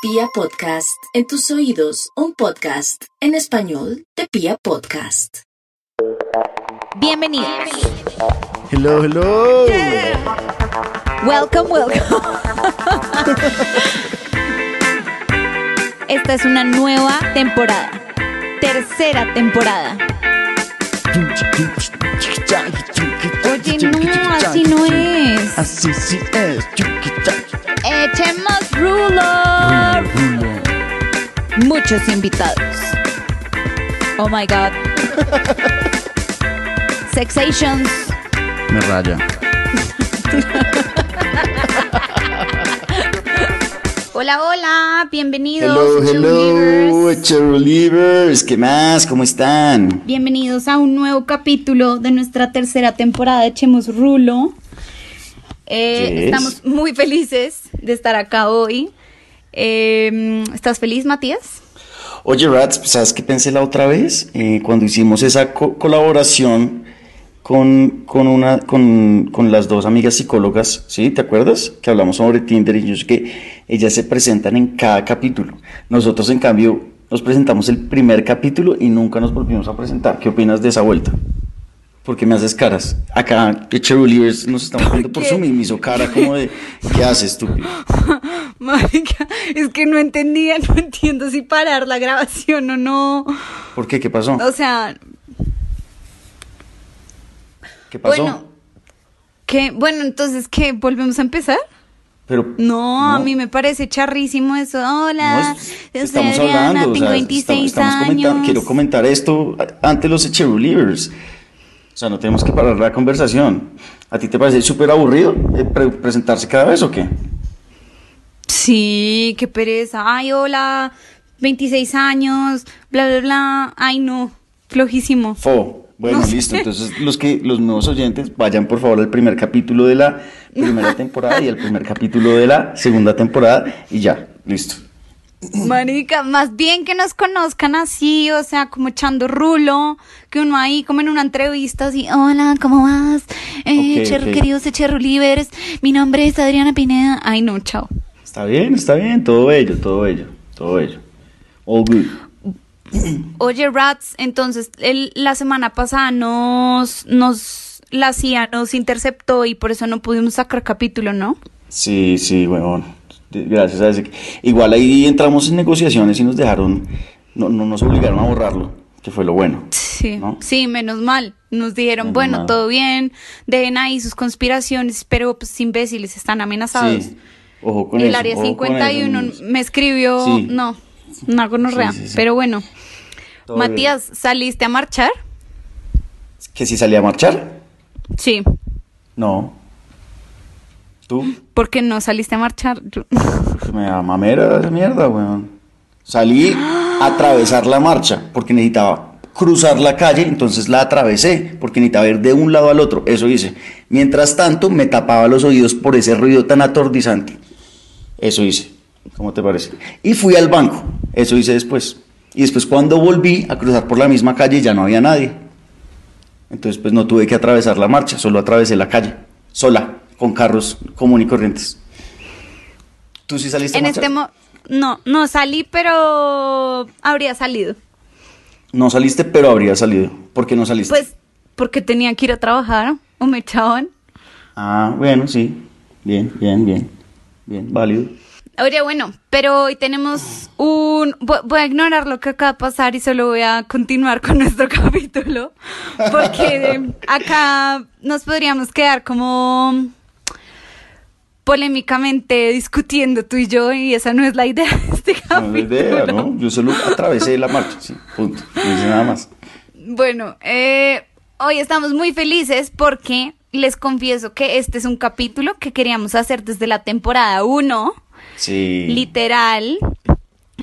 Pia Podcast, en tus oídos, un podcast en español de Pia Podcast. Bienvenidos. Hello, hello. Welcome, welcome. Esta es una nueva temporada. Tercera temporada. Oye, no, así no es. Así sí es. Echemos rulo. Muchos invitados. Oh my god. Sexations. Me raya. Hola, hola, bienvenidos. Hello, hello, cheerleaders. ¿Qué más? ¿Cómo están? Bienvenidos a un nuevo capítulo de nuestra tercera temporada de Echemos Rulo. Eh, Yes. Estamos muy felices de estar acá hoy. Eh, ¿Estás feliz, Matías? Oye, Rats, ¿sabes qué pensé la otra vez? Eh, cuando hicimos esa co- colaboración con, con, una, con, con las dos amigas psicólogas, ¿sí? ¿Te acuerdas? Que hablamos sobre Tinder y yo sé que ellas se presentan en cada capítulo. Nosotros, en cambio, nos presentamos el primer capítulo y nunca nos volvimos a presentar. ¿Qué opinas de esa vuelta? Porque me haces caras. Acá, Cheerleaders nos estamos viendo por qué? Zoom y me hizo cara como de, ¿qué haces, estúpido? Marica, es que no entendía, no entiendo si parar la grabación o no. ¿Por qué? ¿Qué pasó? O sea, ¿Qué pasó? bueno, ¿qué? Bueno, entonces, ¿qué? ¿Volvemos a empezar? Pero, No, a mí me parece charrísimo eso. Hola, No, es- estamos Adriana, hablando, o tengo sea, 26 estamos, estamos quiero comentar esto ante los cheerleaders. O sea, no tenemos que parar la conversación. ¿A ti te parece súper aburrido eh, pre- presentarse cada vez o qué? Sí, qué pereza. Ay, hola, 26 años, bla, bla, bla. Ay, no, flojísimo. Fo. Bueno, No sé. listo. Entonces, los que los nuevos oyentes vayan por favor al primer capítulo de la primera temporada y al primer capítulo de la segunda temporada y ya, listo. Marica, más bien que nos conozcan así, o sea, como echando rulo, que uno ahí como en una entrevista así, hola, ¿cómo vas? Eh, Ok, cher- ok. Queridos mi nombre es Adriana Pineda. Ay, no, chao. Está bien, está bien, todo bello, todo bello, todo bello. All good. Oye, Rats, entonces el- la semana pasada nos, nos, la CIA nos interceptó y por eso no pudimos sacar capítulo, ¿no? Sí, sí, bueno, gracias a ese. Igual ahí entramos en negociaciones y nos dejaron, no, no nos obligaron a borrarlo, que fue lo bueno. Sí, ¿No? sí, menos mal. Nos dijeron, Menos bueno, mal. todo bien, dejen ahí sus conspiraciones, pero pues imbéciles están amenazados. Sí, ojo con y el eso. área ojo con 51 eso, me escribió, Sí. no, una gonorrea, Sí, pero bueno. Todo Matías, ¿saliste a marchar? ¿Que si salía a marchar? Sí. No. ¿Tú? ¿Por qué no saliste a marchar? Porque me da mamera esa mierda, weón. Salí a atravesar la marcha porque necesitaba cruzar la calle, entonces la atravesé porque necesitaba ir de un lado al otro. Eso hice. Mientras tanto, me tapaba los oídos por ese ruido tan atordizante. Eso hice. ¿Cómo te parece? Y fui al banco. Eso hice después. Y después cuando volví a cruzar por la misma calle ya no había nadie. Entonces pues no tuve que atravesar la marcha, solo atravesé la calle, sola, con carros común y corrientes. ¿Tú sí saliste en a marchar? este mo no, no salí, pero habría salido. No saliste, pero habría salido. ¿Por qué no saliste? Pues porque tenía que ir a trabajar o me echaban. Ah, bueno, sí. Bien, bien, bien. Bien, válido. Oye, bueno, pero hoy tenemos un... vo- Voy a ignorar lo que acaba de pasar y solo voy a continuar con nuestro capítulo, porque acá nos podríamos quedar como polémicamente discutiendo tú y yo y esa no es la idea de este No es capítulo. la idea, ¿no? Yo solo atravesé la marcha, sí, punto. No hice nada más. Bueno, eh, hoy estamos muy felices porque les confieso que este es un capítulo que queríamos hacer desde la temporada 1. Sí. literal.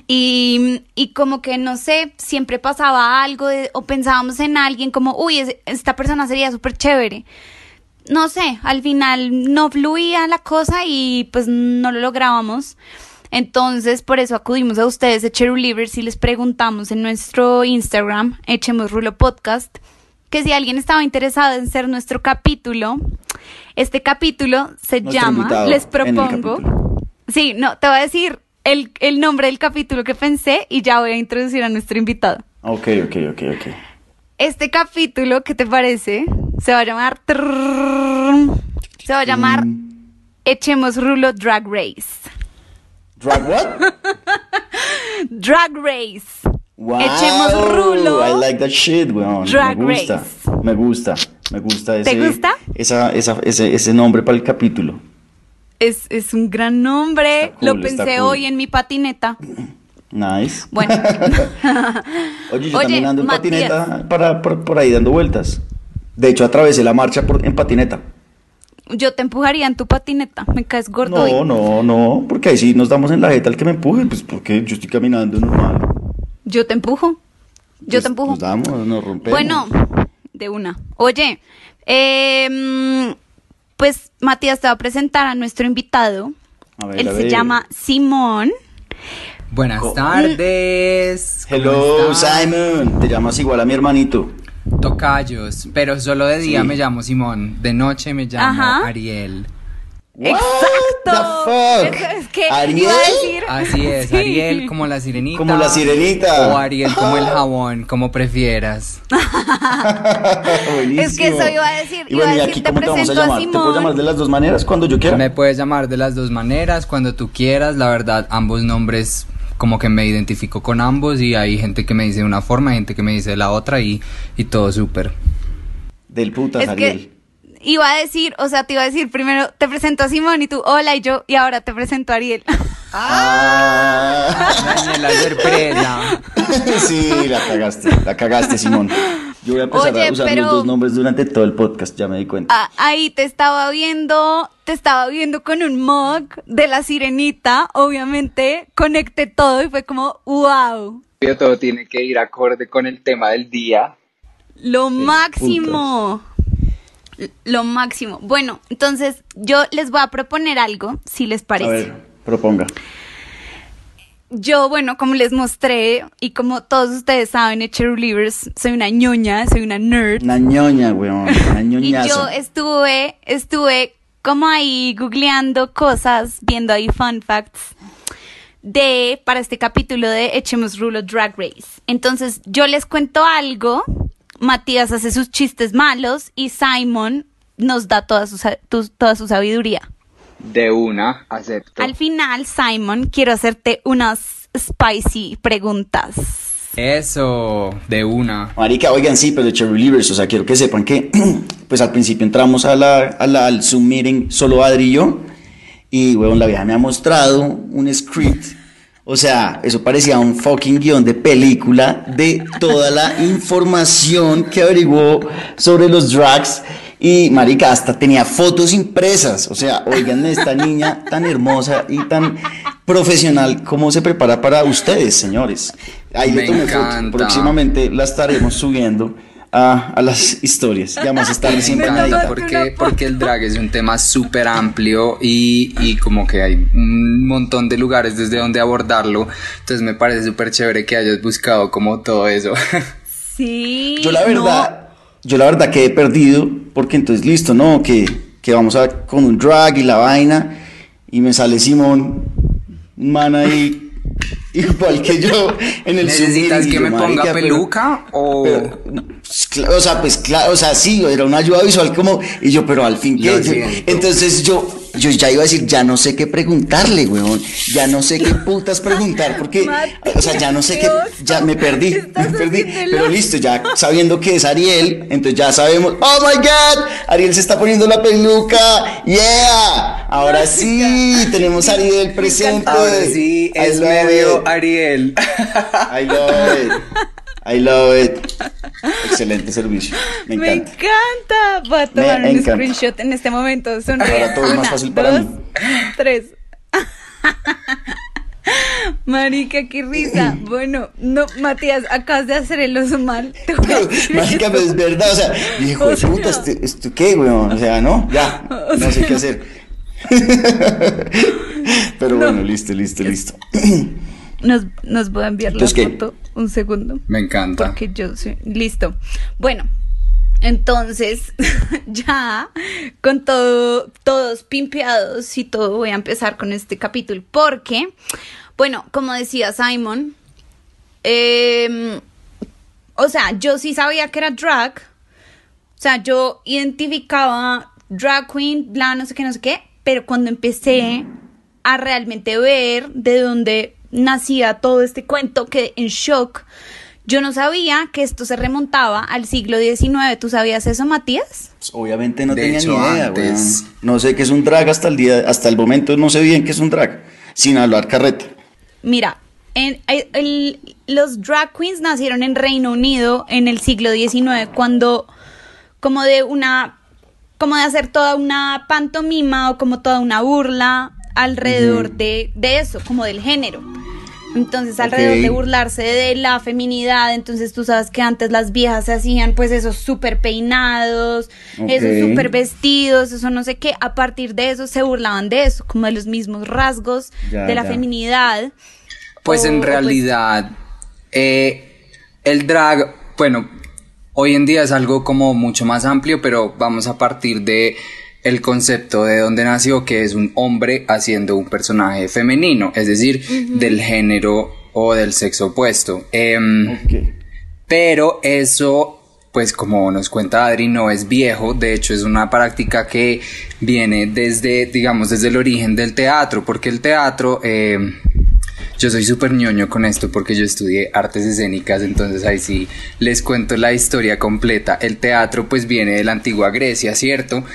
Y, y como que, no sé, siempre pasaba algo de- o pensábamos en alguien como, uy, es- esta persona sería súper chévere no sé, al final no fluía la cosa y pues no lo lográbamos. Entonces, por eso acudimos a ustedes de Cherulivers y les preguntamos en nuestro Instagram, Echemos Rulo Podcast, que si alguien estaba interesado en ser nuestro capítulo, este capítulo se llama, les propongo. Sí, no, te voy a decir el, el, nombre del capítulo que pensé y ya voy a introducir a nuestro invitado. Ok, ok, ok, ok. Este capítulo, ¿qué te parece? Se va a llamar. Se va a llamar. Echemos Rulo Drag Race. ¿Drag what? Drag Race. Wow, Echemos Rulo. I like that shit, weón. Drag me gusta, Race. Me gusta. Me gusta ese. ¿Te gusta? Esa, esa, ese, ese nombre para el capítulo. Es, es un gran nombre. Lo pensé hoy en mi patineta. Nice. Bueno. Oye, yo Oye, también ando en patineta para, por ahí dando vueltas. De hecho, atravesé la marcha por, en patineta. Yo te empujaría en tu patineta. Me caes gordo. No, hoy. no, no, porque ahí sí nos damos en la jeta al que me empuje, pues porque yo estoy caminando normal. Yo te empujo. Yo Pues, te empujo. Nos damos, nos rompemos. Bueno, de una. Oye, em, pues Matías te va a presentar a nuestro invitado. A ver, Él a se ver. llama Simón. Buenas Co- tardes. ¿cómo Hello? Simon. Te llamas igual a mi hermanito. Tocayos, pero solo de día Sí. me llamo Simón, de noche me llamo Ajá. Ariel. What ¡Exacto! the fuck? Es que ¿Ariel? iba a decir. Así es, Sí. Ariel como la sirenita. Como la sirenita. O Ariel como el jabón, como prefieras. Buenísimo. Es que eso iba a decir, Y iba a bueno, ¿y decir, aquí te cómo te vamos a presento a? ¿Te puedo llamar de las dos maneras cuando yo quiera? Me puedes llamar de las dos maneras, cuando tú quieras, la verdad, ambos nombres como que me identifico con ambos y hay gente que me dice de una forma, hay gente que me dice de la otra y, y todo súper. Del putas, Es Ariel. que iba a decir, o sea, te iba a decir primero te presento a Simón y tú, hola, y yo, y ahora te presento a Ariel. Ah. Dañé la sorpresa. sí, la cagaste, la cagaste, Simón. Yo voy a empezar Oye, a usar pero- los dos nombres durante todo el podcast, ya me di cuenta. Ah, ahí te estaba viendo, te estaba viendo con un mug de la sirenita, obviamente conecté todo y fue como, wow, Todo tiene que ir acorde con el tema del día. lo máximo. Lo máximo. Bueno, entonces yo les voy a proponer algo, si les a parece. ver, proponga. Yo, bueno, como les mostré y como todos ustedes saben, en Cherulivers, soy una ñoña, soy una nerd. Una ñoña, weón, una Y ñoñaza. yo estuve, estuve como ahí googleando cosas, viendo ahí fun facts de, para este capítulo de Echemos Rulo Drag Race. Entonces, yo les cuento algo, Matías hace sus chistes malos y Simon nos da toda su, tu- toda su sabiduría. De una, acepto. Al final, Simon, quiero hacerte unas spicy preguntas. Eso, de una. Marica, oigan, sí, pero de Cherry Livers, o sea, quiero que sepan que, pues al principio entramos a la, a la- al Zoom meeting solo Adri y yo, y, weón, la vieja me ha mostrado un script, o sea, eso parecía un fucking guion de película de toda la información que averiguó sobre los drags, y, marica, hasta tenía fotos impresas, o sea, oigan, esta niña tan hermosa y tan profesional, ¿cómo se prepara para ustedes, señores? Ahí le Me tomé foto, encanta. próximamente la estaremos subiendo a, a las historias. Ya vamos a estar recién porque, foto. porque el drag es un tema súper amplio y, y como que hay un montón de lugares desde donde abordarlo. Entonces me parece súper chévere que hayas buscado como todo eso. Sí. Yo la verdad, yo la verdad quedé perdido porque entonces listo, ¿no? Que, que vamos a con un drag y la vaina y me sale Simón, un man ahí igual que yo en el ¿Necesitas que me ponga "Marica, pero- peluca o...? pero, pues, o sea, pues claro, o sea, sí, era una ayuda visual como, y yo, pero al fin que, entonces yo, yo ya iba a decir, ya no sé qué preguntarle, weón, ya no sé qué putas preguntar, porque, o sea, ya no sé qué, ya me perdí, me perdí, pero listo, ya sabiendo que es Ariel, entonces ya sabemos, oh my god, Ariel se está poniendo la peluca, yeah, ahora sí, tenemos a Ariel presente. Ahora sí, es medio. Ariel. I love it. I love it. Excelente servicio. Me Me encanta. encanta. Voy a tomar Me un encanta. screenshot en este momento. Sonríe. Ahora todo es más fácil para dos, mí. Tres. Marica, qué risa. Bueno, no, Matías, acabas de hacer el oso mal. Marica, pero es verdad, o sea, dije, hijo de O sea, puta, ¿esto, esto qué, weón? O sea, no, ya, no sé qué hacer. Pero bueno, listo, listo, listo. Nos, nos voy a enviar la Entonces, ¿qué? Un segundo. Me encanta. Porque yo soy. Listo. Bueno, entonces, ya con todo, todos pimpeados y todo, voy a empezar con este capítulo. Porque, Bueno, como decía Simon, em, o sea, yo sí sabía que era drag. O sea, yo identificaba drag queen, bla, no sé qué, no sé qué. Pero cuando empecé a realmente ver de dónde nacía todo este cuento, quedé en shock. Yo no sabía que esto se remontaba al siglo XIX. ¿Tú sabías eso, Matías? Pues, obviamente no De tenía hecho, ni idea, antes-. No sé qué es un drag hasta el día, hasta el momento no sé bien qué es un drag, sin hablar carreta. Mira, en, el- el- los drag queens nacieron en Reino Unido en el siglo XIX, cuando como de una, como de hacer toda una pantomima o como toda una burla alrededor de, de eso, como del género. Entonces, alrededor de burlarse de la feminidad, entonces tú sabes que antes las viejas se hacían pues esos súper peinados, esos súper vestidos, eso no sé qué, a partir de eso se burlaban de eso, como de los mismos rasgos Ya, de la ya. feminidad. Pues O- en pues, realidad, eh, el drag, bueno, hoy en día es algo como mucho más amplio, pero vamos a partir de el concepto de dónde nació, que es un hombre haciendo un personaje femenino, es decir, del género o del sexo opuesto. Em, pero eso, pues como nos cuenta Adri, no es viejo, de hecho es una práctica que viene desde, digamos, desde el origen del teatro, porque el teatro, eh, yo soy súper ñoño con esto porque yo estudié artes escénicas, entonces ahí sí les cuento la historia completa. El teatro pues viene de la antigua Grecia, ¿cierto?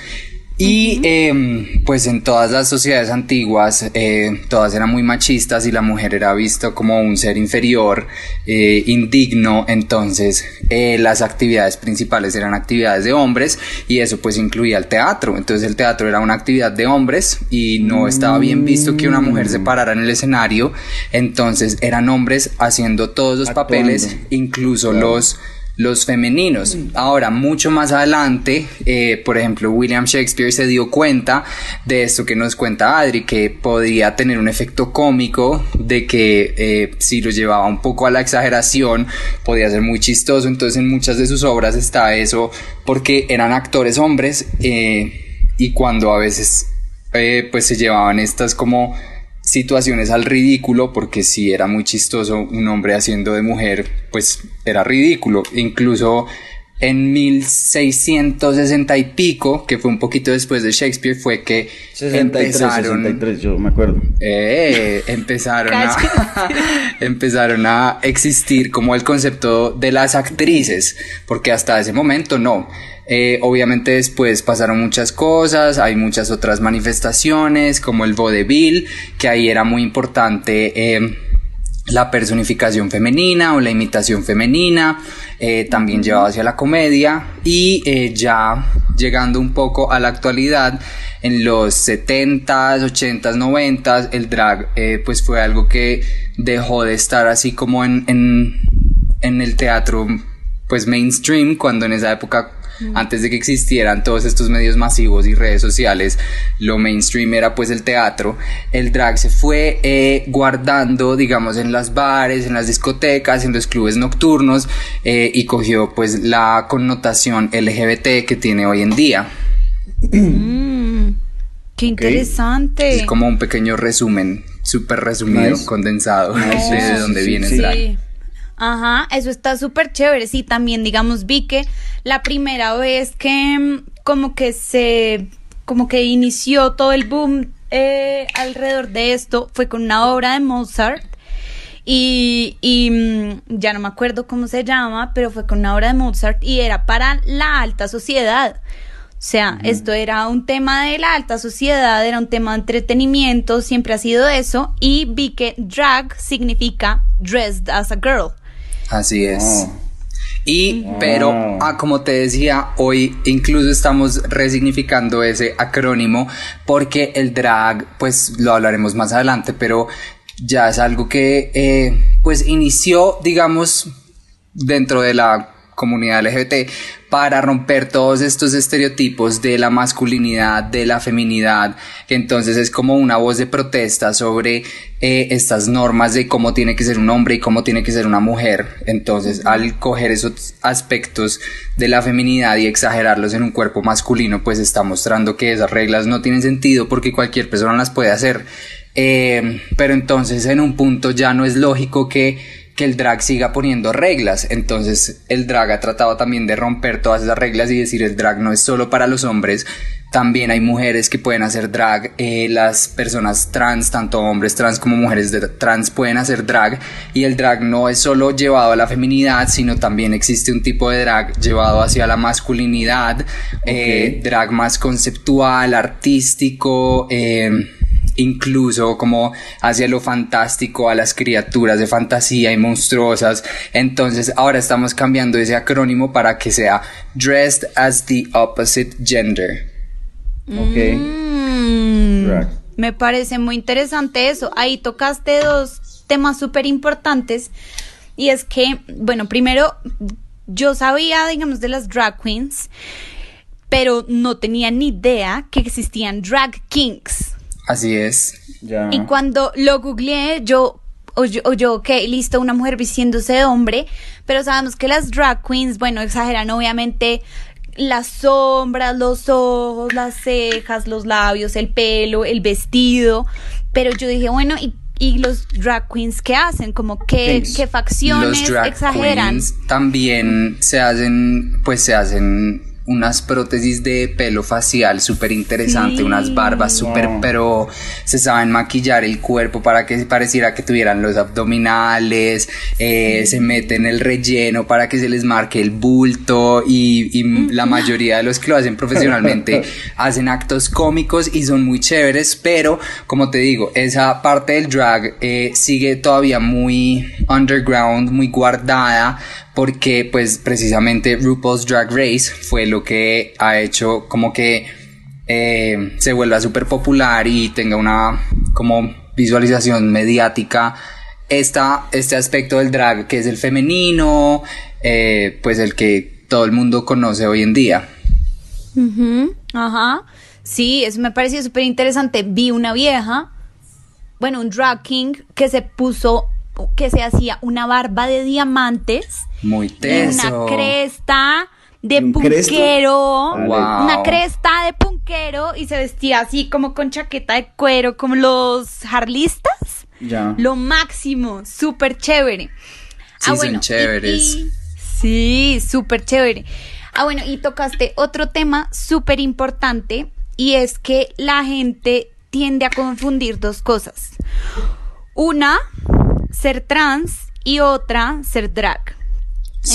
Y em, pues en todas las sociedades antiguas, eh, todas eran muy machistas y la mujer era vista como un ser inferior, eh, indigno, entonces eh, las actividades principales eran actividades de hombres y eso pues incluía el teatro, entonces el teatro era una actividad de hombres y no estaba bien visto que una mujer se parara en el escenario, entonces eran hombres haciendo todos los Actuando. papeles, incluso los los femeninos. Ahora, mucho más adelante, eh, por ejemplo, William Shakespeare se dio cuenta de esto que nos cuenta Adri, que podría tener un efecto cómico, de que eh, si lo llevaba un poco a la exageración, podía ser muy chistoso. Entonces, en muchas de sus obras está eso, porque eran actores hombres eh, y cuando a veces pues se llevaban estas como situaciones al ridículo, porque si era muy chistoso un hombre haciendo de mujer, pues era ridículo. Incluso en 1660 y pico, que fue un poquito después de Shakespeare, fue que 63, empezaron, 63, yo me acuerdo. eh, empezaron a empezaron a existir como el concepto de las actrices, porque hasta ese momento no. Eh, obviamente después pasaron muchas cosas, hay muchas otras manifestaciones, como el vodevil, que ahí era muy importante eh, la personificación femenina o la imitación femenina, eh, también llevado hacia la comedia y eh, ya llegando un poco a la actualidad, en los 70s, 80s, 90s, el drag eh, pues fue algo que dejó de estar así como en, en, en el teatro pues mainstream, cuando en esa época antes de que existieran todos estos medios masivos y redes sociales, lo mainstream era pues el teatro, el drag se fue eh, guardando, digamos, en las bares, en las discotecas, en los clubes nocturnos eh, y cogió pues la connotación LGBT que tiene hoy en día. Mm, qué interesante. Es como un pequeño resumen, súper resumido, Nice. condensado Nice, de sí, dónde sí, viene sí. el drag. Ajá, eso está súper chévere. Sí, también, digamos, vi que la primera vez que mm, como que se, como que inició todo el boom eh, alrededor de esto fue con una obra de Mozart. Y, y mm, ya no me acuerdo cómo se llama, pero fue con una obra de Mozart y era para la alta sociedad. O sea, esto era un tema de la alta sociedad, era un tema de entretenimiento, siempre ha sido eso. Y vi que drag significa dressed as a girl. Así es. Oh. Y, pero, ah, como te decía, hoy incluso estamos resignificando ese acrónimo porque el drag, pues lo hablaremos más adelante, pero ya es algo que, eh, pues inició, digamos, dentro de la comunidad LGBT para romper todos estos estereotipos de la masculinidad, de la feminidad, que entonces es como una voz de protesta sobre eh, estas normas de cómo tiene que ser un hombre y cómo tiene que ser una mujer. Entonces, al coger esos aspectos de la feminidad y exagerarlos en un cuerpo masculino, pues está mostrando que esas reglas no tienen sentido porque cualquier persona las puede hacer. Eh, pero entonces en un punto ya no es lógico que que el drag siga poniendo reglas. Entonces el drag ha tratado también de romper todas esas reglas y decir el drag no es solo para los hombres, también hay mujeres que pueden hacer drag, eh, las personas trans, tanto hombres trans como mujeres trans pueden hacer drag. Y el drag no es solo llevado a la feminidad, sino también existe un tipo de drag llevado hacia la masculinidad, eh, drag más conceptual, artístico, eh, incluso como hacia lo fantástico, a las criaturas de fantasía y monstruosas. Entonces ahora estamos cambiando ese acrónimo para que sea Dressed as the Opposite Gender. Ok. Mm, me parece muy interesante eso. Ahí tocaste dos temas súper importantes. Y es que, bueno, primero, yo sabía, digamos, de las drag queens, pero no tenía ni idea que existían drag kings. Así es. Y cuando lo googleé, yo, o yo, o yo, ok, listo, una mujer vistiéndose de hombre, pero sabemos que las drag queens, bueno, exageran obviamente las sombras, los ojos, las cejas, los labios, el pelo, el vestido, pero yo dije, bueno, ¿y, y los drag queens qué hacen? Como qué, qué facciones los drag exageran. Queens también se hacen, pues se hacen unas prótesis de pelo facial súper interesante, unas barbas súper, pero se saben maquillar el cuerpo para que pareciera que tuvieran los abdominales, eh, se meten el relleno para que se les marque el bulto y, la mayoría de los que lo hacen profesionalmente hacen actos cómicos y son muy chéveres, pero como te digo, esa parte del drag eh, sigue todavía muy underground, muy guardada porque pues precisamente RuPaul's Drag Race fue lo que ha hecho como que eh, se vuelva súper popular y tenga una como visualización mediática esta, este aspecto del drag que es el femenino, eh, pues el que todo el mundo conoce hoy en día. Ajá. Sí, eso me pareció súper interesante. Vi una vieja, bueno, un drag king que se puso que se hacía una barba de diamantes. Muy teso. una cresta de punquero. Una cresta de punquero y se vestía así como con chaqueta de cuero, como los harlistas. Ya. Lo máximo, súper chévere. Sí, ah, bueno, chéveres. sí, súper chévere. Ah, bueno, y tocaste otro tema súper importante y es que la gente tiende a confundir dos cosas. Una, ser trans y otra ser drag.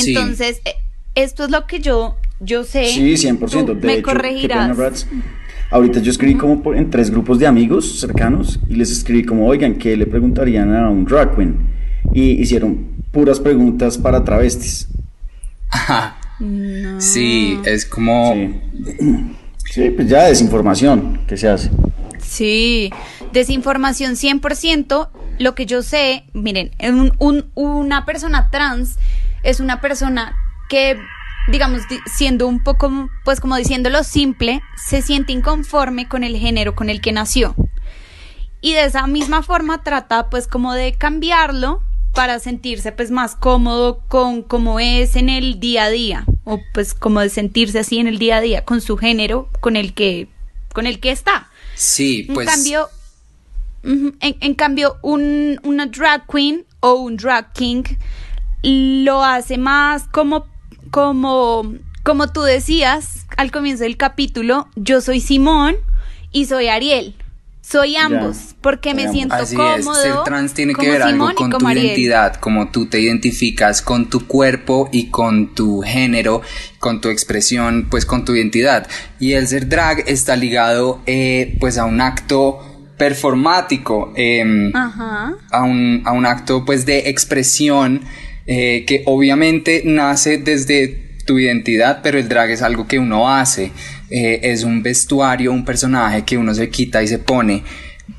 Entonces, eh, esto es lo que yo, yo sé. Sí, 100%. De me corregirás. Ahorita yo escribí como en tres grupos de amigos cercanos y les escribí como, oigan, ¿qué le preguntarían a un drag queen? Y hicieron puras preguntas para travestis. Ajá. Sí, es como... Sí. pues ya desinformación que se hace. Sí, desinformación 100%. Lo que yo sé, miren, una persona trans es una persona que, digamos, siendo un poco, pues como diciéndolo simple, se siente inconforme con el género con el que nació. Y de esa misma forma trata pues como de cambiarlo para sentirse pues más cómodo con cómo es en el día a día o pues como de sentirse así en el día a día con su género con el que con el que está. Sí, pues. En cambio, en, cambio un, una drag queen o un drag king lo hace más como, como, como tú decías al comienzo del capítulo, yo soy Simón y soy Ariel. Soy ambos, porque me siento Así cómodo. Es. Ser trans tiene que ver algo con tu identidad, como tú te identificas con tu cuerpo y con tu género, con tu expresión, pues con tu identidad. Y el ser drag está ligado, eh, pues, a un acto performático, A, un, a un acto, pues, de expresión eh, que obviamente nace desde tu identidad, pero el drag es algo que uno hace, eh, es un vestuario, un personaje que uno se quita y se pone.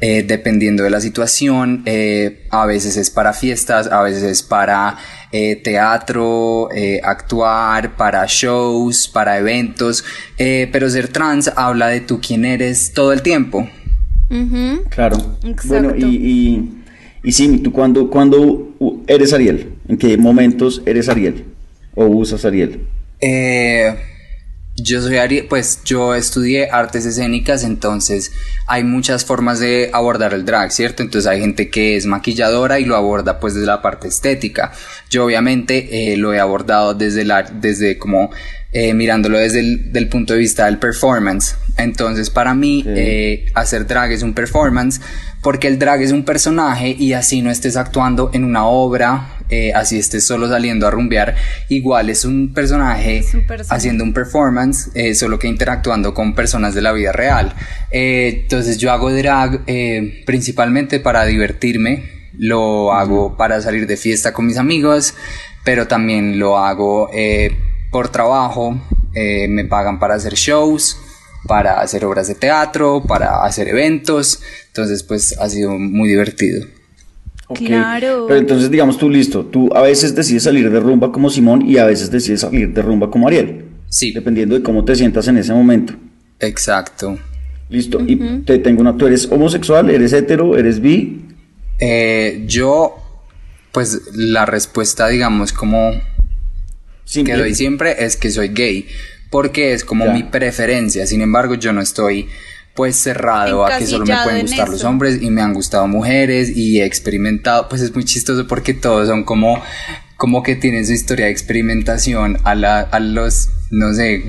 Eh, dependiendo de la situación, eh, a veces es para fiestas, a veces es para teatro, actuar, para shows, para eventos, pero ser trans habla de tú quién eres todo el tiempo. Claro. Bueno, y, y, ¿tú cuándo, cuando eres Ariel? ¿En qué momentos eres Ariel? ¿O usas Ariel? Eh, yo soy Ari, pues yo estudié artes escénicas, entonces hay muchas formas de abordar el drag, ¿cierto? Entonces hay gente que es maquilladora y lo aborda pues desde la parte estética. Yo obviamente eh, lo he abordado desde la, desde como eh, mirándolo desde el del punto de vista del performance. Entonces, para mí, eh, hacer drag es un performance porque el drag es un personaje y así no estés actuando en una obra, eh, así estés solo saliendo a rumbear, igual es un personaje haciendo un performance, solo que interactuando con personas de la vida real. entonces, yo hago drag principalmente para divertirme, lo hago para salir de fiesta con mis amigos, pero también lo hago por trabajo, eh, me pagan para hacer shows, para hacer obras de teatro, para hacer eventos, entonces pues ha sido muy divertido. Claro. Pero entonces digamos tú listo, tú a veces decides salir de rumba como Simón y a veces decides salir de rumba como Ariel. Sí. Dependiendo de cómo te sientas en ese momento. Exacto. Listo. Y te tengo una, ¿tú eres homosexual, eres hetero, eres bi? Eh, yo, pues la respuesta digamos como que doy siempre es que soy gay, porque es como mi preferencia. Sin embargo, yo no estoy pues cerrado a que solo me pueden gustar los hombres y me han gustado mujeres y he experimentado, pues es muy chistoso porque todos son como como que tienen su historia de experimentación a, la, a los, no sé,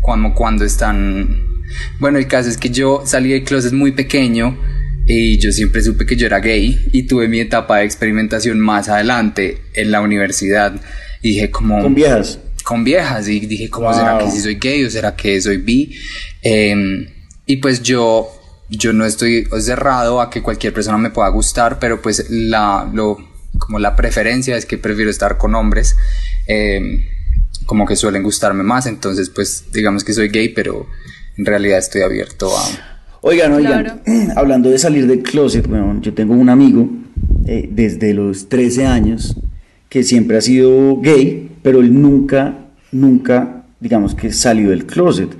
como cuando están... Bueno, el caso es que yo salí del closet muy pequeño y yo siempre supe que yo era gay y tuve mi etapa de experimentación más adelante en la universidad dije como... Con viejas. Con viejas. Y dije, ¿cómo será que si soy gay o será que soy bi? Em, y pues yo, yo no estoy cerrado a que cualquier persona me pueda gustar, pero pues la, lo, como la preferencia es que prefiero estar con hombres. Em, como que suelen gustarme más, entonces pues digamos que soy gay, pero en realidad estoy abierto a... Oigan, oigan, hablando de salir del closet, bueno, yo tengo un amigo eh, desde los 13 años que siempre ha sido gay, pero él nunca, nunca, digamos que salió del closet.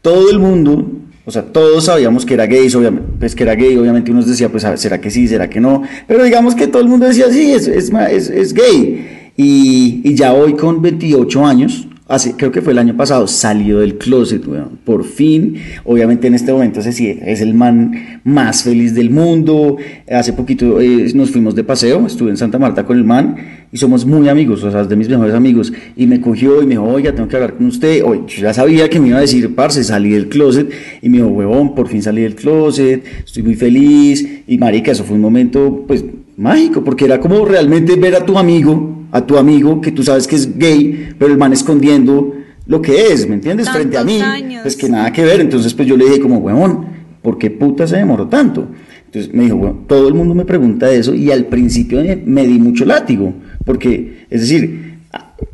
Todo el mundo, o sea, todos sabíamos que era gay, obviamente, pues que era gay, obviamente uno decía, pues, ¿será que sí, será que no? Pero digamos que todo el mundo decía, sí, es, es, es, gay. Y, y ya hoy con 28 años, creo que fue el año pasado, salió del closet, por fin. Obviamente en este momento es, es el man más feliz del mundo. Hace poquito eh, nos fuimos de paseo, estuve en Santa Marta con el man y somos muy amigos, o sea, es de mis mejores amigos. Y me cogió y me dijo, oiga, tengo que hablar con usted. Oye, yo ya sabía que me iba a decir, parce, salí del closet. Y me dijo, huevón, por fin salí del closet, estoy muy feliz. Y marica, eso fue un momento, pues, mágico, porque era como realmente ver a tu amigo a tu amigo que tú sabes que es gay, pero el man escondiendo lo que es, ¿me entiendes? Frente a mí, pues que nada que ver. Entonces, pues yo le dije como, huevón, ¿por qué puta se demoró tanto? Entonces me dijo, bueno, todo el mundo me pregunta eso y al principio me di mucho látigo, porque, es decir,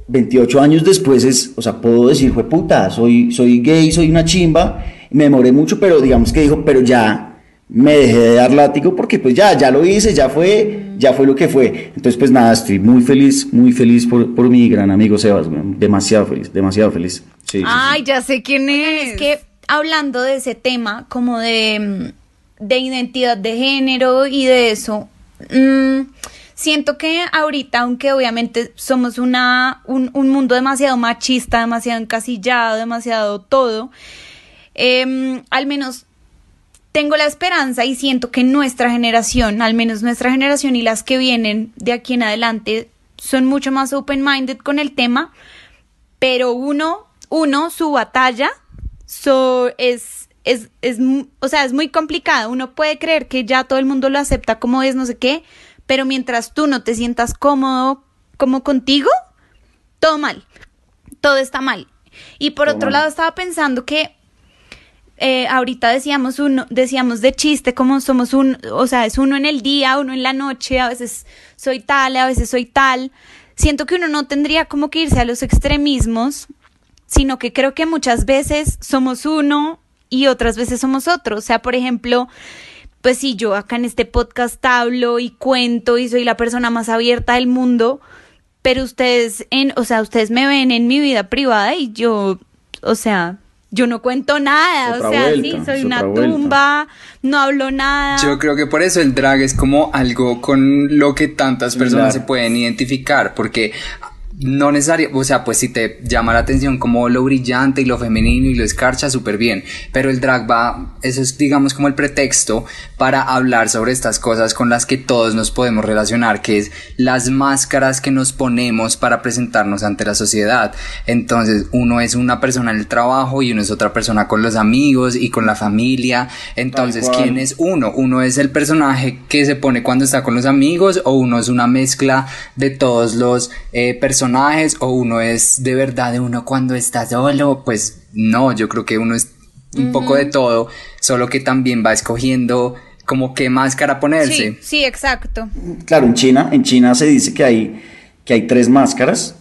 28 años después es, o sea, puedo decir, fue puta, soy, soy gay, soy una chimba, me demoré mucho, pero digamos que dijo, pero ya me dejé de dar látigo porque pues ya, ya lo hice, ya fue, ya fue lo que fue. Entonces pues nada, estoy muy feliz, muy feliz por, por mi gran amigo Sebas, demasiado feliz, demasiado feliz. Ay, ya sé quién es. Es que hablando de ese tema, como de, de identidad de género y de eso, mm, siento que ahorita, aunque obviamente somos una, un, un mundo demasiado machista, demasiado encasillado, demasiado todo, em, al menos tengo la esperanza y siento que nuestra generación, al menos nuestra generación y las que vienen de aquí en adelante, son mucho más open-minded con el tema, pero uno, uno, su batalla so, es, es, es, o sea, es muy complicado. Uno puede creer que ya todo el mundo lo acepta como es, no sé qué, pero mientras tú no te sientas cómodo como contigo, todo mal, todo está mal. Y por otro lado, estaba pensando que eh, ahorita decíamos uno, decíamos de chiste como somos un, o sea, es uno en el día, uno en la noche, a veces soy tal, a veces soy tal. Siento que uno no tendría como que irse a los extremismos, sino que creo que muchas veces somos uno y otras veces somos otro. O sea, por ejemplo, pues si yo acá en este podcast hablo y cuento y soy la persona más abierta del mundo, pero ustedes en, o sea, ustedes me ven en mi vida privada y yo, o sea, yo no cuento nada, o sea, sí, soy una tumba, no hablo nada. Yo creo que por eso el drag es como algo con lo que tantas personas se pueden identificar, porque no necesario, o sea, pues si te llama la atención como lo brillante y lo femenino y lo escarcha, súper bien, pero el drag va, eso es digamos como el pretexto para hablar sobre estas cosas con las que todos nos podemos relacionar, que es las máscaras que nos ponemos para presentarnos ante la sociedad. Entonces, uno es una persona en el trabajo y uno es otra persona con los amigos y con la familia. Entonces, ¿quién es uno? Uno es el personaje que se pone cuando está con los amigos o uno es una mezcla de todos los eh, personajes o uno es de verdad de uno cuando está solo, pues no, yo creo que uno es un poco de todo, solo que también va escogiendo como qué máscara ponerse. Sí, sí, exacto. Claro, en China, en China se dice que hay, que hay tres máscaras,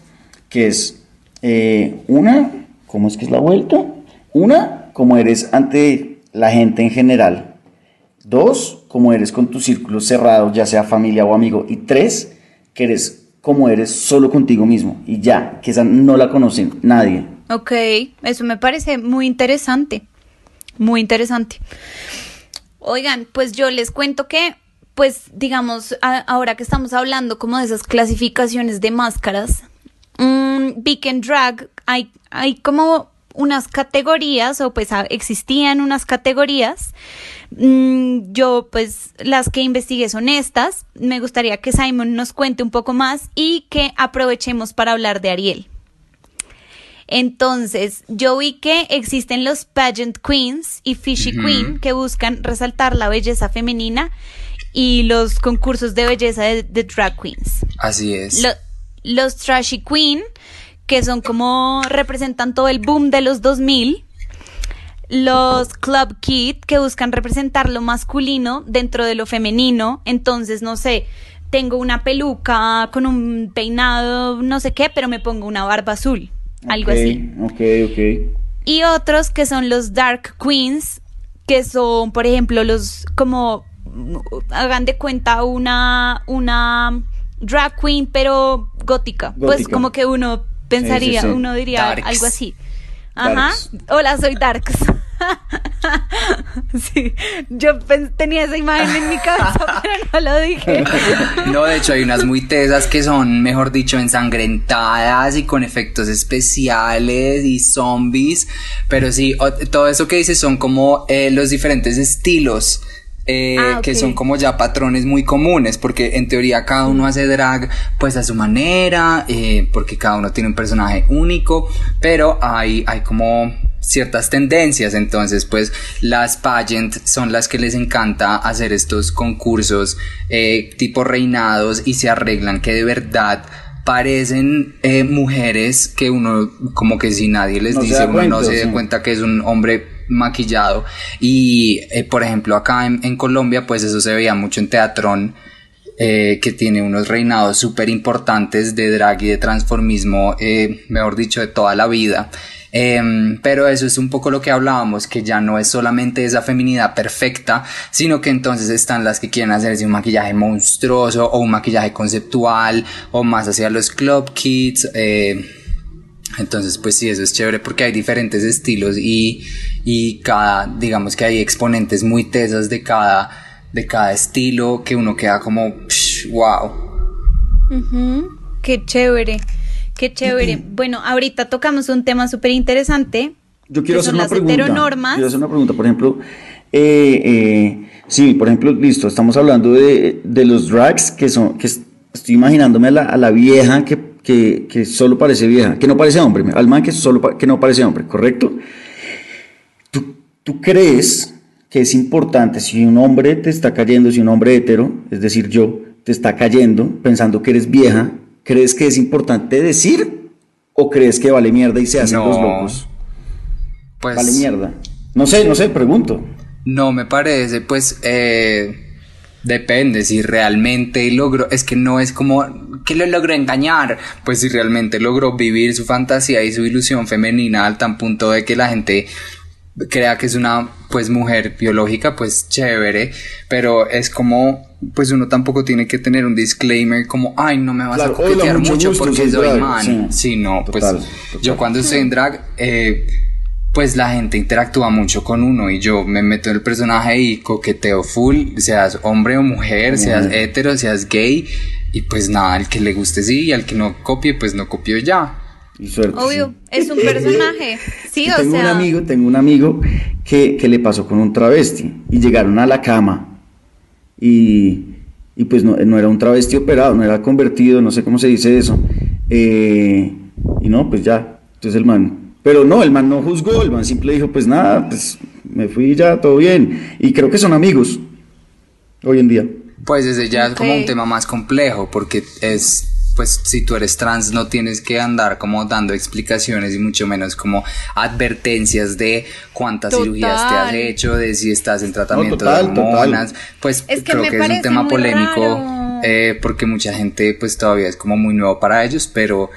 que es eh, una, ¿cómo es que es la vuelta? Una, como eres ante la gente en general. Dos, como eres con tu círculo cerrado, ya sea familia o amigo. Y tres, que eres como eres solo contigo mismo y ya, que esa no la conoce nadie. Ok, eso me parece muy interesante, muy interesante. Oigan, pues yo les cuento que, pues digamos, ahora que estamos hablando como de esas clasificaciones de máscaras, um, Drag, hay, hay como unas categorías, o pues existían unas categorías Mm, yo, pues, las que investigué son estas. Me gustaría que Simon nos cuente un poco más y que aprovechemos para hablar de Ariel. Entonces, yo vi que existen los pageant queens y fishy queen que buscan resaltar la belleza femenina y los concursos de belleza de, drag queens. Así es. los trashy queen, que son como representan todo el boom de los 2000 los Club Kid que buscan representar lo masculino dentro de lo femenino. Entonces, no sé, tengo una peluca con un peinado, no sé qué, pero me pongo una barba azul. algo así. Ok, ok. Y otros que son los Dark Queens, que son, por ejemplo, los como hagan de cuenta una una drag queen pero gótica, pues como que uno pensaría, uno diría algo así. Ajá. Hola, soy Darks. sí, yo tenía esa imagen en mi cabeza, pero no lo dije. No, de hecho hay unas muy tesas que son, mejor dicho, ensangrentadas y con efectos especiales y zombies, pero sí, todo eso que dices son como eh, los diferentes estilos eh, ah, que son como ya patrones muy comunes, porque en teoría cada uno hace drag pues a su manera, eh, porque cada uno tiene un personaje único, pero hay, hay como ciertas tendencias, entonces pues las pageant son las que les encanta hacer estos concursos eh, tipo reinados y se arreglan que de verdad parecen mujeres que uno como que si nadie les dice uno no se da cuenta que es un hombre maquillado. Y, eh, por ejemplo, acá en, Colombia, pues eso se veía mucho en Teatrón, eh, que tiene unos reinados súper importantes de drag y de transformismo, eh, mejor dicho, de toda la vida. Em, pero eso es un poco lo que hablábamos, que ya no es solamente esa feminidad perfecta, sino que entonces están las que quieren hacerse un maquillaje monstruoso o un maquillaje conceptual o más hacia los club kids. Entonces, pues sí, eso es chévere porque hay diferentes estilos y, y cada, digamos que hay exponentes muy tesas de cada, de cada estilo que uno queda como, wow. Qué chévere, qué chévere. Bueno, ahorita tocamos un tema súper interesante. Yo quiero hacer una pregunta. Quiero hacer una pregunta, por ejemplo, eh, eh, sí, por ejemplo, listo, estamos hablando de, de los drags que son, que estoy imaginándome a la, a la vieja que que, que, solo parece vieja, que no parece hombre, al man que, solo, que no parece hombre, ¿correcto? ¿Tú, ¿Tú crees que es importante si un hombre te está cayendo, si un hombre hetero, es decir, yo, te está cayendo pensando que eres vieja, ¿crees que es importante decir o crees que vale mierda y se hacen los locos? Pues... Vale mierda. No sé, no sé, pregunto. No me parece, pues... Eh Depende, si realmente logro, es que no es como que lo logro engañar, pues si realmente logró vivir su fantasía y su ilusión femenina al tan punto de que la gente crea que es una pues mujer biológica, pues chévere, pero es como pues uno tampoco tiene que tener un disclaimer como, ay, no me vas a coquetear mucho, porque soy man. Sí, no, pues yo cuando estoy en drag, eh, pues la gente interactúa mucho con uno y yo me meto en el personaje y coqueteo full, seas hombre o mujer, seas hetero, seas gay, y pues nada, al que le guste sí y al que no copie, pues no copió ya. Y suerte, Obvio, sí. es un personaje. Sí, Yo o tengo sea. un amigo, tengo un amigo que, que le pasó con un travesti y llegaron a la cama y, y pues no, no era un travesti operado, no era convertido, no sé cómo se dice eso. Eh, y no, pues ya, entonces el man, pero no, el man no juzgó, el man simple dijo, pues nada, pues me fui ya, todo bien. Y creo que son amigos hoy en día. Pues ese ya es como un tema más complejo porque es, pues si tú eres trans no tienes que andar como dando explicaciones y mucho menos como advertencias de cuántas Total. cirugías te has hecho, de si estás en tratamiento total, de total. hormonas. Pues Es que creo que es un tema polémico eh, porque mucha gente pues todavía es como muy nuevo para ellos, pero,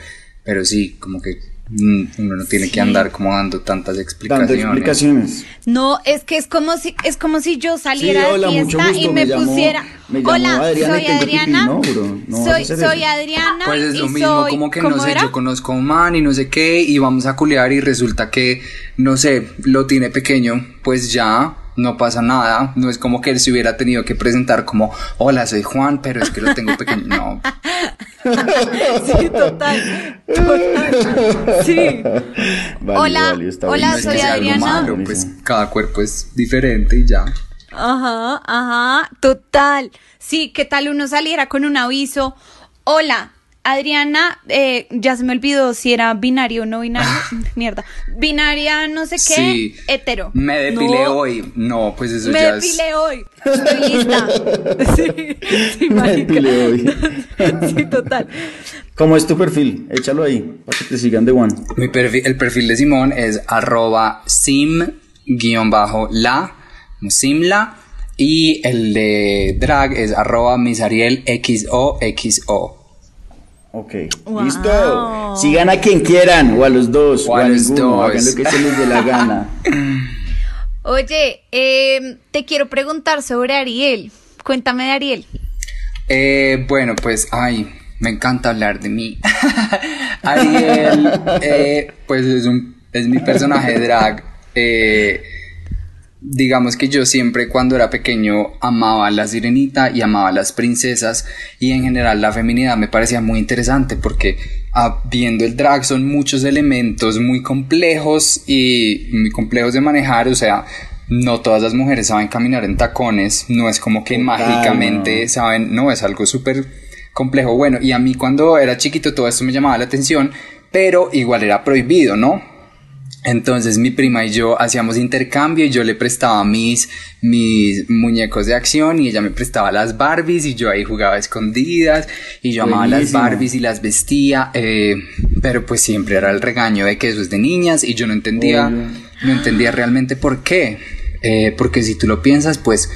pero sí, como que uno no tiene Sí. que andar como dando tantas Dando explicaciones. No, es que es como si es como si yo saliera Sí, hola, de fiesta gusto, y me, pusiera me Hola, Adriana soy tengo pipí". Adriana. No, bro, no vas a soy. Adriana Pues es y lo mismo, soy- como que ¿cómo no sé, era? yo conozco a un man y no sé qué, y vamos a culear y resulta que, no sé, lo tiene pequeño, pues ya, no pasa nada, no es como que él se hubiera tenido que presentar como, hola, soy Juan, pero es que lo tengo pequeño, no. Sí, total. Total. Sí. Vale, Hola, vale, está hola, soy Adriana. malo, pues cada cuerpo es diferente y ya. Ajá, ajá, total. Sí, ¿qué tal uno saliera con un aviso? Hola, Adriana, eh, ya se me olvidó si era binario o no binario. Mierda. Binaria, no sé qué, Sí. hetero. Me depilé No, hoy, no, pues eso Me ya depilé hoy. Estoy lista. Sí, sí, Me depilé hoy. Sí, total. ¿Cómo es tu perfil? Échalo ahí, para que te sigan de one. es. Mi perfil, el perfil de Simón es arroba sim-la, simla, y el de drag es arroba misarielxoxo. Ok, Wow. listo. Sigan a quien quieran, o a los dos, O a los ninguno. dos. Hagan lo que se les dé la gana. Oye, eh, te quiero preguntar sobre Ariel. Cuéntame de Ariel. Eh, bueno, pues, ay, me encanta hablar de mí. Ariel, eh, pues es, un, es mi personaje drag. Eh, digamos que yo siempre cuando era pequeño amaba a la sirenita y amaba a las princesas y en general la feminidad me parecía muy interesante porque ah, viendo el drag son muchos elementos muy complejos y muy complejos de manejar, o sea, no todas las mujeres saben caminar en tacones, no es como que mágicamente saben, no, es algo súper complejo. Bueno, y a mí cuando era chiquito todo esto me llamaba la atención, pero igual era prohibido, ¿no? Entonces mi prima y yo hacíamos intercambio y yo le prestaba mis, mis muñecos de acción y ella me prestaba las Barbies y yo ahí jugaba a escondidas y yo amaba las. Barbies y las vestía, eh, pero pues siempre era el regaño de que eso es de niñas y yo no entendía, no entendía realmente por qué, Eh, porque si tú lo piensas pues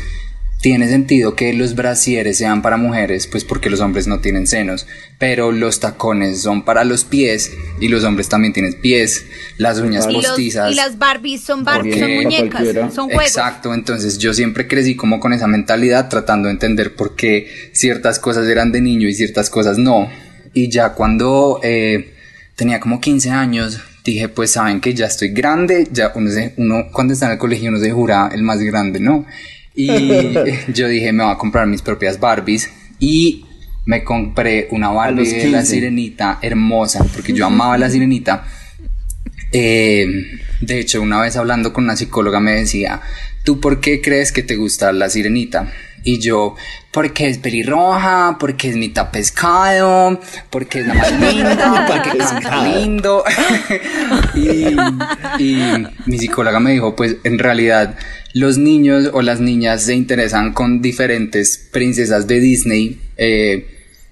tiene sentido que los brasieres sean para mujeres, pues porque los hombres no tienen senos, pero los tacones son para los pies y los hombres también tienen pies, las uñas Y, los- postizas. y las Barbies son Barbies, son muñecas, son juegos. Exacto, entonces yo siempre crecí como con esa mentalidad tratando de entender por qué ciertas cosas eran de niño y ciertas cosas no. Y ya cuando eh, tenía como 15 años dije, pues saben que ya estoy grande, ya uno, se- uno cuando está en el colegio uno se jura el más grande, ¿no? Y yo dije, me voy a comprar mis propias Barbies y me compré una Barbie de la 15. sirenita hermosa, porque yo amaba a la sirenita. Eh, de hecho, una vez hablando con una psicóloga me decía, ¿tú por qué crees que te gusta la sirenita? Y yo, porque es pelirroja, porque es mitad pescado, porque es la más linda, porque es súper lindo. y, y mi psicóloga me dijo, pues en realidad los niños o las niñas se interesan con diferentes princesas de Disney eh,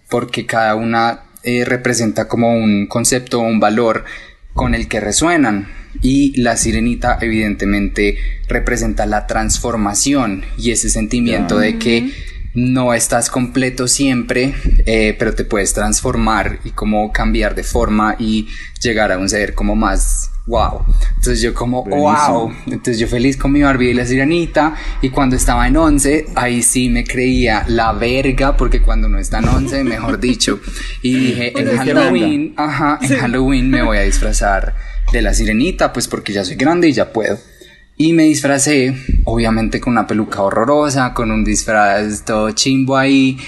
porque cada una eh, representa como un concepto o un valor con el que resuenan. Y la sirenita evidentemente representa la transformación y ese sentimiento de que no estás completo siempre, eh, pero te puedes transformar y como cambiar de forma y llegar a un ser como más wow. Entonces yo como wow. Entonces yo feliz con mi Barbie y la sirenita y cuando estaba en 11 ahí sí me creía la verga porque cuando no está en 11 mejor dicho y dije en Halloween, ajá, en Halloween me voy a disfrazar de la sirenita pues porque ya soy grande y ya puedo. Y me disfracé, obviamente con una peluca horrorosa, con un disfraz todo chimbo ahí,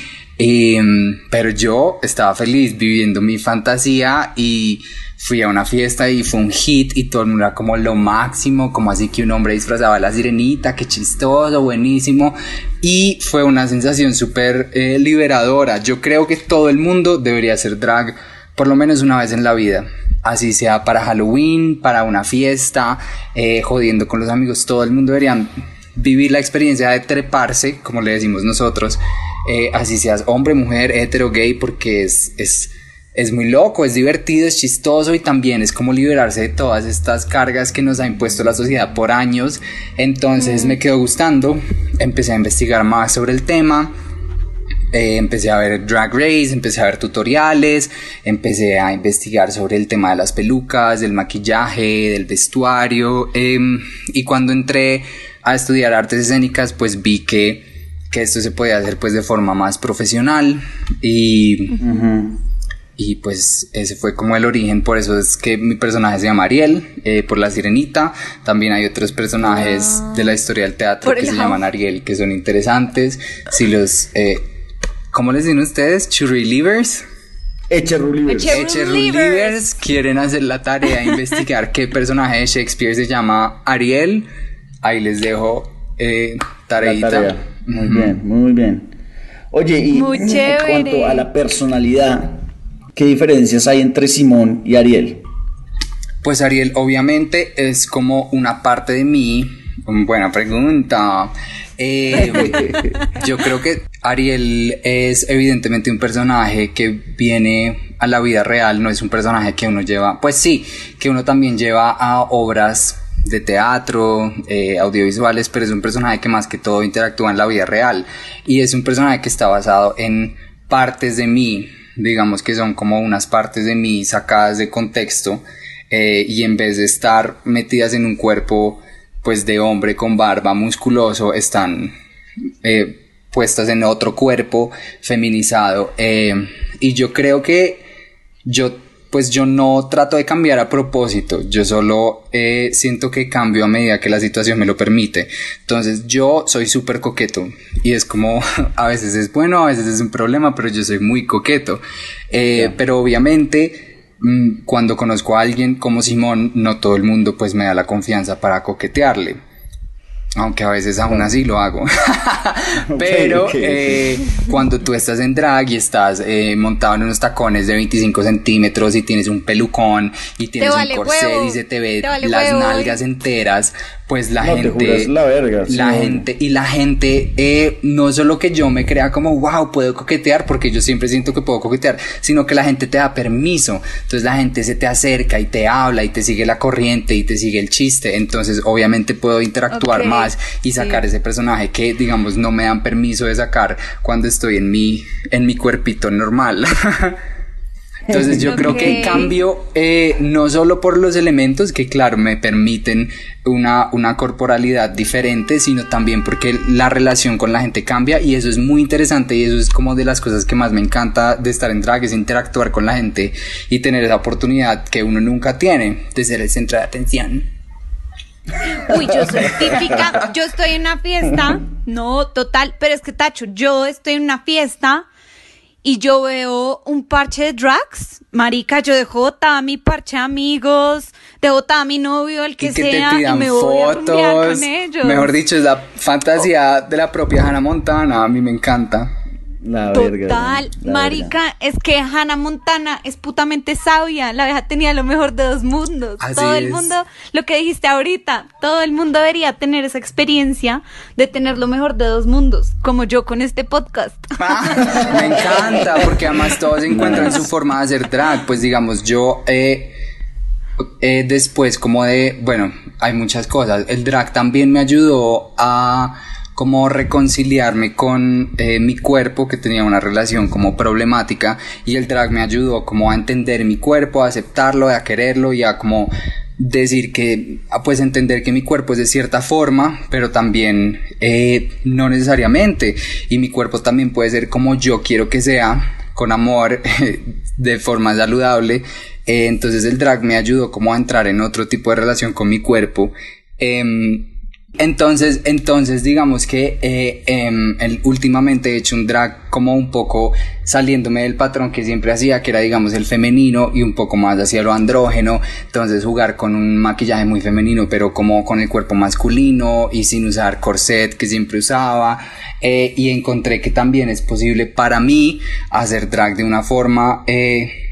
Em, pero yo estaba feliz viviendo mi fantasía y fui a una fiesta y fue un hit y todo era como lo máximo, como así que un hombre disfrazaba la sirenita, qué chistoso, buenísimo. Y fue una sensación súper eh, liberadora. Yo creo que todo el mundo debería hacer drag por lo menos una vez en la vida. Así sea para Halloween, para una fiesta, eh, jodiendo con los amigos, todo el mundo debería vivir la experiencia de treparse, como le decimos nosotros, eh, así seas hombre, mujer, hetero, gay, porque es, es muy loco, es divertido, es chistoso y también es como liberarse de todas estas cargas que nos ha impuesto la sociedad por años. Entonces me quedó gustando, empecé a investigar más sobre el tema. Eh, empecé a ver Drag Race, empecé a ver tutoriales, empecé a investigar sobre el tema de las pelucas, del maquillaje, del vestuario. Em, y cuando entré a estudiar artes escénicas, pues vi que, que esto se podía hacer pues de forma más profesional y, y pues ese fue como el origen, por eso es que mi personaje se llama Ariel, eh, por la sirenita, también hay otros personajes ah. de la historia del teatro que se llaman Ariel, que son interesantes, si los, eh, ¿cómo les dicen ustedes? Churrilivers. Echerulivers. Echerulivers quieren hacer la tarea de investigar qué personaje de Shakespeare se llama Ariel ahí les dejo eh, tareita. Muy bien, muy bien. Oye, y en cuanto a la personalidad, ¿qué diferencias hay entre Simón y Ariel? Pues Ariel obviamente es como una parte de mí. Buena pregunta. Eh, yo creo que Ariel es evidentemente un personaje que viene a la vida real, no es un personaje que uno lleva, pues sí, que uno también lleva a obras de teatro, eh, audiovisuales, pero es un personaje que más que todo interactúa en la vida real y es un personaje que está basado en partes de mí, digamos que son como unas partes de mí sacadas de contexto eh, y en vez de estar metidas en un cuerpo pues de hombre con barba musculoso están eh, puestas en otro cuerpo feminizado y yo creo que yo pues yo no trato de cambiar a propósito, yo solo eh, siento que cambio a medida que la situación me lo permite. Entonces yo soy súper coqueto y es como a veces es bueno, a veces es un problema, pero yo soy muy coqueto. Eh, pero obviamente mm, cuando conozco a alguien como Simón, no todo el mundo pues me da la confianza para coquetearle. Aunque a veces aún así lo hago. Pero eh, cuando tú estás en drag y estás eh, montado en unos tacones de 25 centímetros y tienes un pelucón y tienes un corset y se te ve las nalgas enteras, pues la gente, la, verga, la gente y la gente, eh, no solo que yo me crea como, wow, puedo coquetear, porque yo siempre siento que puedo coquetear, sino que la gente te da permiso, entonces la gente se te acerca y te habla y te sigue la corriente y te sigue el chiste, entonces obviamente puedo interactuar más y sacar ese personaje que digamos no me dan permiso de sacar cuando estoy en mi, en mi cuerpito normal. Entonces yo creo que cambio eh, no solo por los elementos que claro me permiten una, una corporalidad diferente, sino también porque la relación con la gente cambia y eso es muy interesante y eso es como de las cosas que más me encanta de estar en drag, es interactuar con la gente y tener esa oportunidad que uno nunca tiene de ser el centro de atención. Uy, yo soy típica, yo estoy en una fiesta, no, total, pero es que Tacho, yo estoy en una fiesta y yo veo un parche de drags, marica, yo dejo botada mi parche de amigos, dejo botada a mi novio, el que, sea, y me voy a con ellos. Mejor dicho, es la fantasía de la propia Hannah Montana, a mí me encanta. La Total, marica, es que Hannah Montana es putamente sabia, la vieja tenía lo mejor de dos mundos. todo el mundo, lo que dijiste ahorita, todo el mundo debería tener esa experiencia de tener lo mejor de dos mundos, como yo con este podcast. me encanta, porque además todos encuentran su forma de hacer drag, pues digamos, yo eh, eh, después como de, bueno, hay muchas cosas, el drag también me ayudó a como reconciliarme con eh, mi cuerpo que tenía una relación como problemática y el drag me ayudó como a entender mi cuerpo, a aceptarlo, a quererlo y a como decir que, pues entender que mi cuerpo es de cierta forma, pero también eh, no necesariamente y mi cuerpo también puede ser como yo quiero que sea, con amor, de forma saludable. Eh, entonces el drag me ayudó como a entrar en otro tipo de relación con mi cuerpo. Em, Entonces, entonces digamos que eh, em, últimamente he hecho un drag como un poco saliéndome del patrón que siempre hacía, que era digamos el femenino y un poco más hacia lo andrógeno. Entonces jugar con un maquillaje muy femenino, pero como con el cuerpo masculino y sin usar corset que siempre usaba. Eh, y encontré que también es posible para mí hacer drag de una forma... Eh,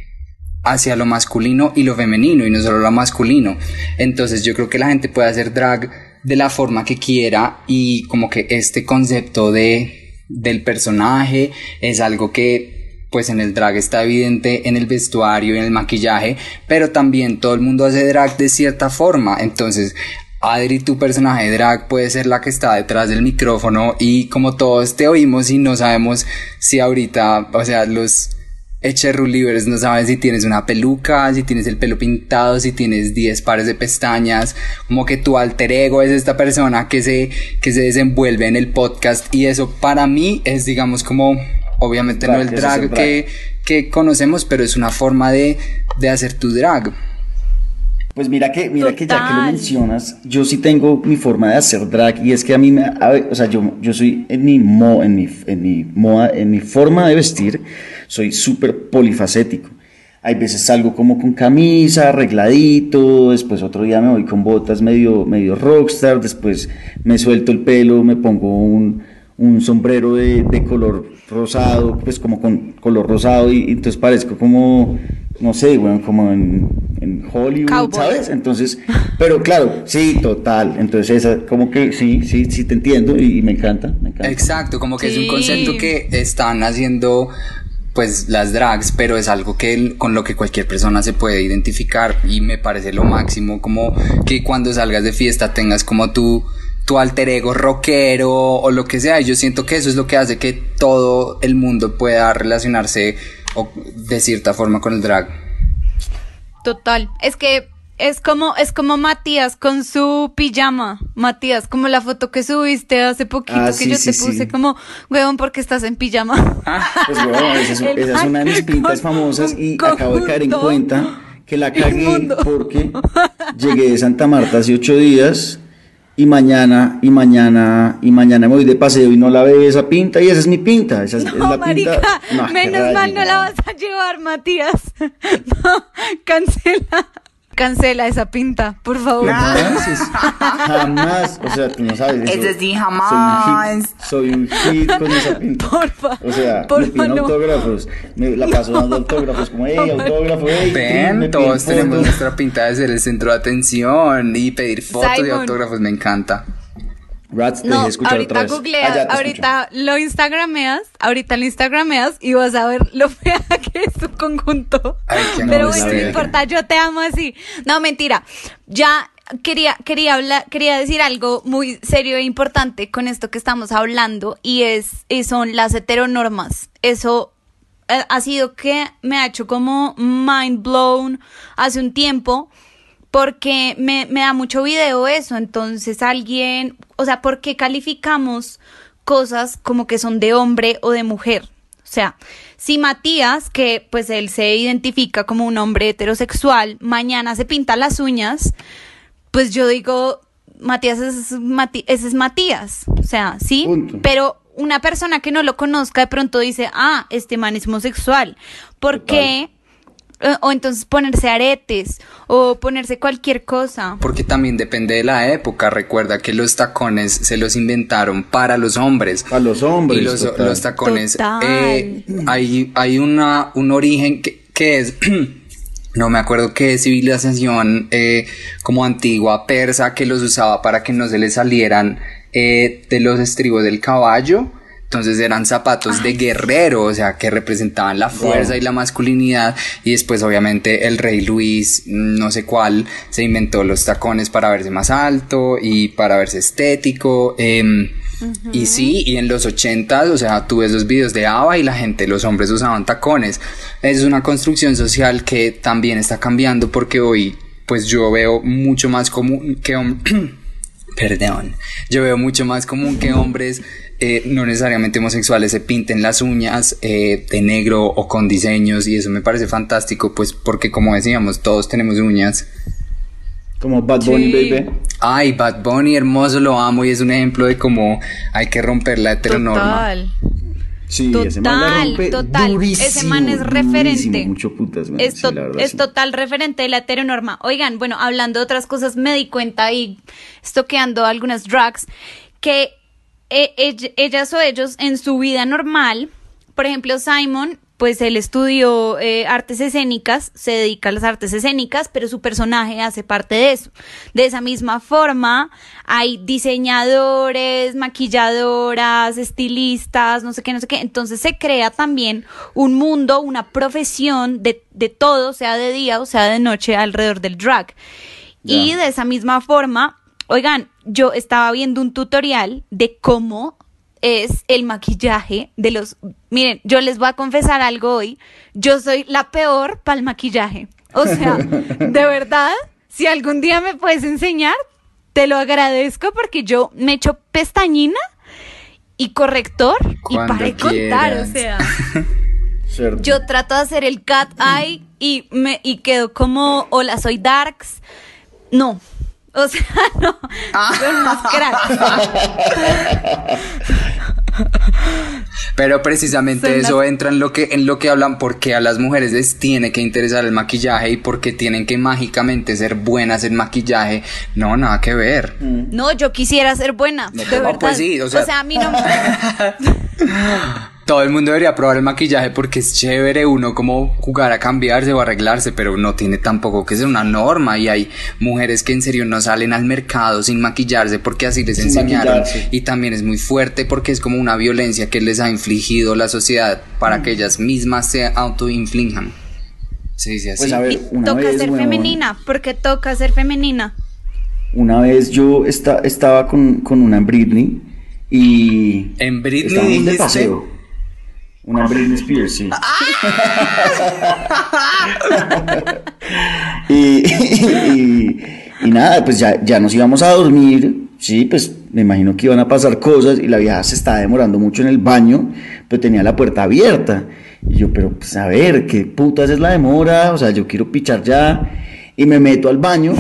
hacia lo masculino y lo femenino y no solo lo masculino. Entonces yo creo que la gente puede hacer drag de la forma que quiera y como que este concepto de del personaje es algo que pues en el drag está evidente en el vestuario y en el maquillaje, pero también todo el mundo hace drag de cierta forma, entonces Adri, tu personaje de drag puede ser la que está detrás del micrófono y como todos te oímos y no sabemos si ahorita, o sea, los Livers no sabes si tienes una peluca, si tienes el pelo pintado, si tienes 10 pares de pestañas, como que tu alter ego es esta persona que se, que se desenvuelve en el podcast y eso para mí es digamos como, obviamente no el drag, Que, que conocemos, pero es una forma de, de hacer tu drag. Pues mira que, mira que ya que lo mencionas, yo sí tengo mi forma de hacer drag y es que a mí me, o sea, yo, yo soy en mi, mo, en mi, en mi moda, en mi forma de vestir, soy súper polifacético. Hay veces salgo como con camisa, arregladito, después otro día me voy con botas medio, medio rockstar, después me suelto el pelo, me pongo un, un sombrero de, de, color rosado, pues como con color rosado y, entonces parezco como, no sé, bueno, como en, en Hollywood, ¿sabes? Entonces, pero claro, sí, total, entonces esa, como que sí, sí, sí te entiendo y, me encanta, me encanta. Exacto, como que es un concepto que están haciendo pues las drags, pero es algo que con lo que cualquier persona se puede identificar y me parece lo máximo como que cuando salgas de fiesta tengas como tu tu alter ego rockero o lo que sea. Y yo siento que eso es lo que hace que todo el mundo pueda relacionarse de cierta forma con el drag. Total. Es que es como, es como Matías con su pijama. Matías, como la foto que subiste hace poquito ah, que yo te puse como, huevón, porque estás en pijama. Pues huevón, esa, es, una de mis pintas famosas y acabo de caer en cuenta que la cagué porque llegué de Santa Marta hace ocho días y mañana, y mañana, y mañana me voy de paseo y no la ve esa pinta y esa es mi pinta. Esa es, la marica, menos mal no la vas a llevar, Matías. No, cancela. Cancela esa pinta, por favor. Jamás, o sea, tú no sabes. Eso, sí, jamás. Soy un, hit, con esa pinta. Porfa. O sea, me piden autógrafos. Me la paso dando autógrafos, como, hey, autógrafo, hey. Ven, todos tenemos nuestra pinta de ser el centro de atención y pedir fotos y autógrafos, me encanta no, ahorita googleas, ah, ahorita lo instagrameas, ahorita lo instagrameas y vas a ver lo fea que es tu conjunto. Pero bueno, no importa, yo te amo así. No, mentira. Ya quería, quería hablar, quería decir algo muy serio e importante con esto que estamos hablando y es, y son las heteronormas. Eso eh, ha sido que me ha hecho como mind blown hace un tiempo porque me, me da mucho video eso, entonces alguien, o sea, ¿por qué calificamos cosas como que son de hombre o de mujer? O sea, si Matías, que pues él se identifica como un hombre heterosexual, mañana se pinta las uñas, pues yo digo, Matías es, ese es Matías. O sea, sí, pero una persona que no lo conozca de pronto dice, ah, este man es homosexual. ¿Por qué? Eh, o entonces ponerse aretes o ponerse cualquier cosa. Porque también depende de la época. Recuerda que los tacones se los inventaron para los hombres. Para los hombres. Y los, tacones. Eh, hay, hay una, un origen que, es. no me acuerdo qué civilización eh, como antigua persa que los usaba para que no se les salieran de los estribos del caballo entonces eran zapatos de guerrero, o sea, que representaban la fuerza y la masculinidad. Y después, obviamente, el rey Luis, no sé cuál, se inventó los tacones para verse más alto y para verse estético. Em, y sí, y en los ochentas, o sea, tú ves los videos de ABBA y la gente, los hombres usaban tacones. Es una construcción social que también está cambiando porque hoy, pues yo veo mucho más común que Perdón, yo veo mucho más común que hombres eh, no necesariamente homosexuales se pinten las uñas eh, de negro o con diseños y eso me parece fantástico pues porque como decíamos todos tenemos uñas Como Bad Bunny, Sí. baby. Ay, Bad Bunny, hermoso, lo amo y es un ejemplo de cómo hay que romper la heteronorma. Total. Sí, ese man la Total, rompe total. durísimo, Ese man es referente. Mucho putas, man. Es, to- es total referente de la heteronorma. Oigan, bueno, hablando de otras cosas, me di cuenta y estoqueando algunas drugs que eh, ell- ellas o ellos en su vida normal, por ejemplo, Simon, pues él estudió eh, artes escénicas, se dedica a las artes escénicas, pero su personaje hace parte de eso. De esa misma forma, hay diseñadores, maquilladoras, estilistas, no sé qué, no sé qué. Entonces se crea también un mundo, una profesión de, de todo, sea de día o sea de noche, alrededor del drag. Y de esa misma forma, oigan, yo estaba viendo un tutorial de cómo es el maquillaje de los... Miren, yo les voy a confesar algo hoy. Yo soy la peor para el maquillaje. O sea, de verdad, si algún día me puedes enseñar, te lo agradezco porque yo me echo pestañina y corrector y para de contar, o sea... Yo trato de hacer el cat eye y me y quedo como hola soy darks. No. O sea, no. Son más cracks. Pero precisamente Son eso las- entra en lo que en lo que hablan porque a las mujeres les tiene que interesar el maquillaje y porque tienen que mágicamente ser buenas en maquillaje. No, nada que ver. No, yo quisiera ser buena. No, de pues verdad. sí, o sea- a mí no. Todo el mundo debería probar el maquillaje porque es chévere uno como jugar a cambiarse o arreglarse, pero no tiene tampoco que ser una norma y hay mujeres que en serio no salen al mercado sin maquillarse porque así les Sin enseñaron maquillarse. y también es muy fuerte porque es como una violencia que les ha infligido la sociedad para que ellas mismas se autoinflijan. Se dice así. Pues a ver, Y una toca vez, ser weón, femenina, porque toca ser femenina. Una vez yo esta- estaba con, con una Britney y... En Britney estábamos de paseo. Una Britney Spears, sí. y, y- nada, pues ya, ya nos íbamos a dormir, sí, pues me imagino que iban a pasar cosas y la vieja se estaba demorando mucho en el baño, pero tenía la puerta abierta. Y yo, pero pues a ver, ¿qué putas es la demora? O sea, yo quiero pichar ya. Y me meto al baño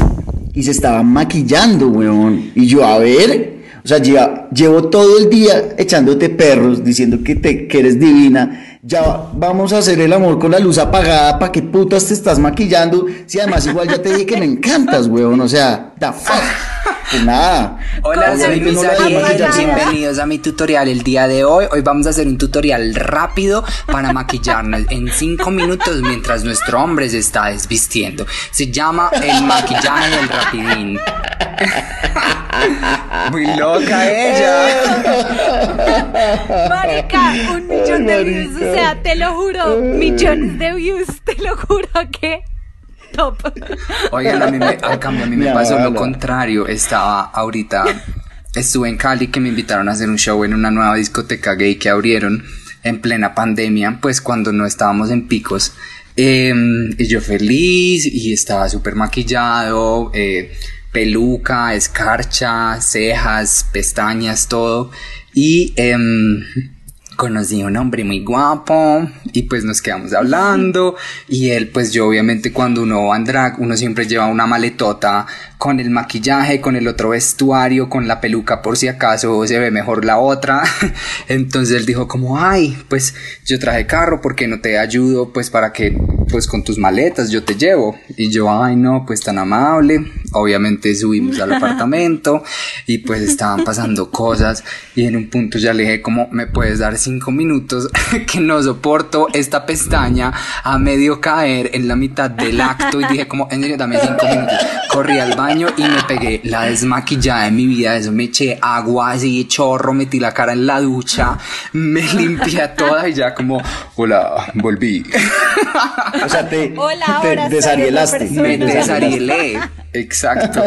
y se estaba maquillando, weón. Y yo, a ver, o sea, llevo todo el día echándote perros, diciendo que, te, que eres divina. Ya vamos a hacer el amor con la luz apagada. ¿Para qué putas te estás maquillando? Si además igual ya te dije que me encantas, weón. O sea, the fuck. Pues nada. Hola, soy maquillarse. bienvenidos a mi tutorial el día de hoy. Hoy vamos a hacer un tutorial rápido para maquillarnos en 5 minutos mientras nuestro hombre se está desvistiendo. Se llama el maquillaje del rapidín. Muy loca ella. Marica, un millón de views. O sea, te lo juro, millones de views. Te lo juro que. Top. Oigan, a mí me, a cambio, a mí me Mi pasó lo abuela. contrario. Estaba ahorita, estuve en Cali que me invitaron a hacer un show en una nueva discoteca gay que abrieron en plena pandemia, pues cuando no estábamos en picos. Eh, y yo feliz y estaba súper maquillado, eh, peluca, escarcha, cejas, pestañas, todo. Y em, conocí a un hombre muy guapo y pues nos quedamos hablando. Y él pues yo obviamente cuando uno va en drag uno siempre lleva una maletota con el maquillaje, con el otro vestuario, con la peluca por si acaso se ve mejor la otra. Entonces él dijo como, ay, pues yo traje carro, ¿por qué no te ayudo? Pues para que, pues con tus maletas yo te llevo. Y yo, ay, no, pues tan amable. Obviamente subimos al apartamento y pues estaban pasando cosas y en un punto ya le dije como, ¿me puedes dar cinco minutos? que no soporto esta pestaña a medio caer en la mitad del acto y dije como, en serio, dame cinco minutos. Corrí al baño y me pegué la desmaquillada de mi vida, eso me eché agua así, chorro, metí la cara en la ducha, me limpié toda y ya como, hola, volví. O sea, te, Hola, te desarielaste. Me desarielé, exacto.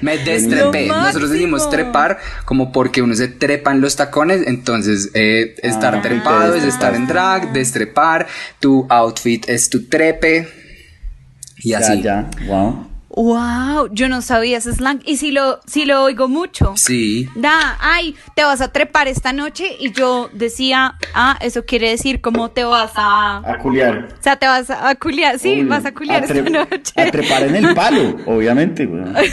Me destrepé. Nosotros decimos trepar como porque uno se trepa en los tacones, entonces eh, estar Ah, trepado es estar en drag, destrepar, tu outfit es tu trepe y Ya, así. ya, wow. Wow, yo no sabía ese slang. Y si lo, si lo oigo mucho. Sí. Da, ay, te vas a trepar esta noche. Y yo decía, ah, eso quiere decir como te vas a. A culiar. O sea, te vas a, a culiar. Sí, Obvio. vas a culiar A esta noche. A trepar en el palo, obviamente, weón.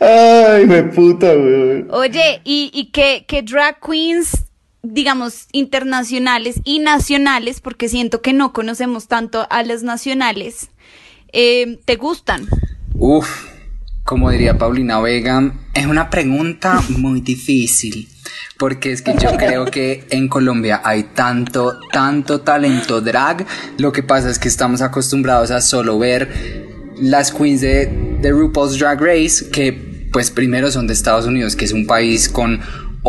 Ay, me puta, weón. Oye, ¿y, y qué, qué drag queens, digamos, internacionales y nacionales, porque siento que no conocemos tanto a las nacionales, eh, te gustan? Uf, como diría Paulina Vega, es una pregunta muy difícil. Porque es que yo creo que en Colombia hay tanto, tanto talento drag. Lo que pasa es que estamos acostumbrados a solo ver las queens de, de RuPaul's Drag Race, que pues primero son de Estados Unidos, que es un país con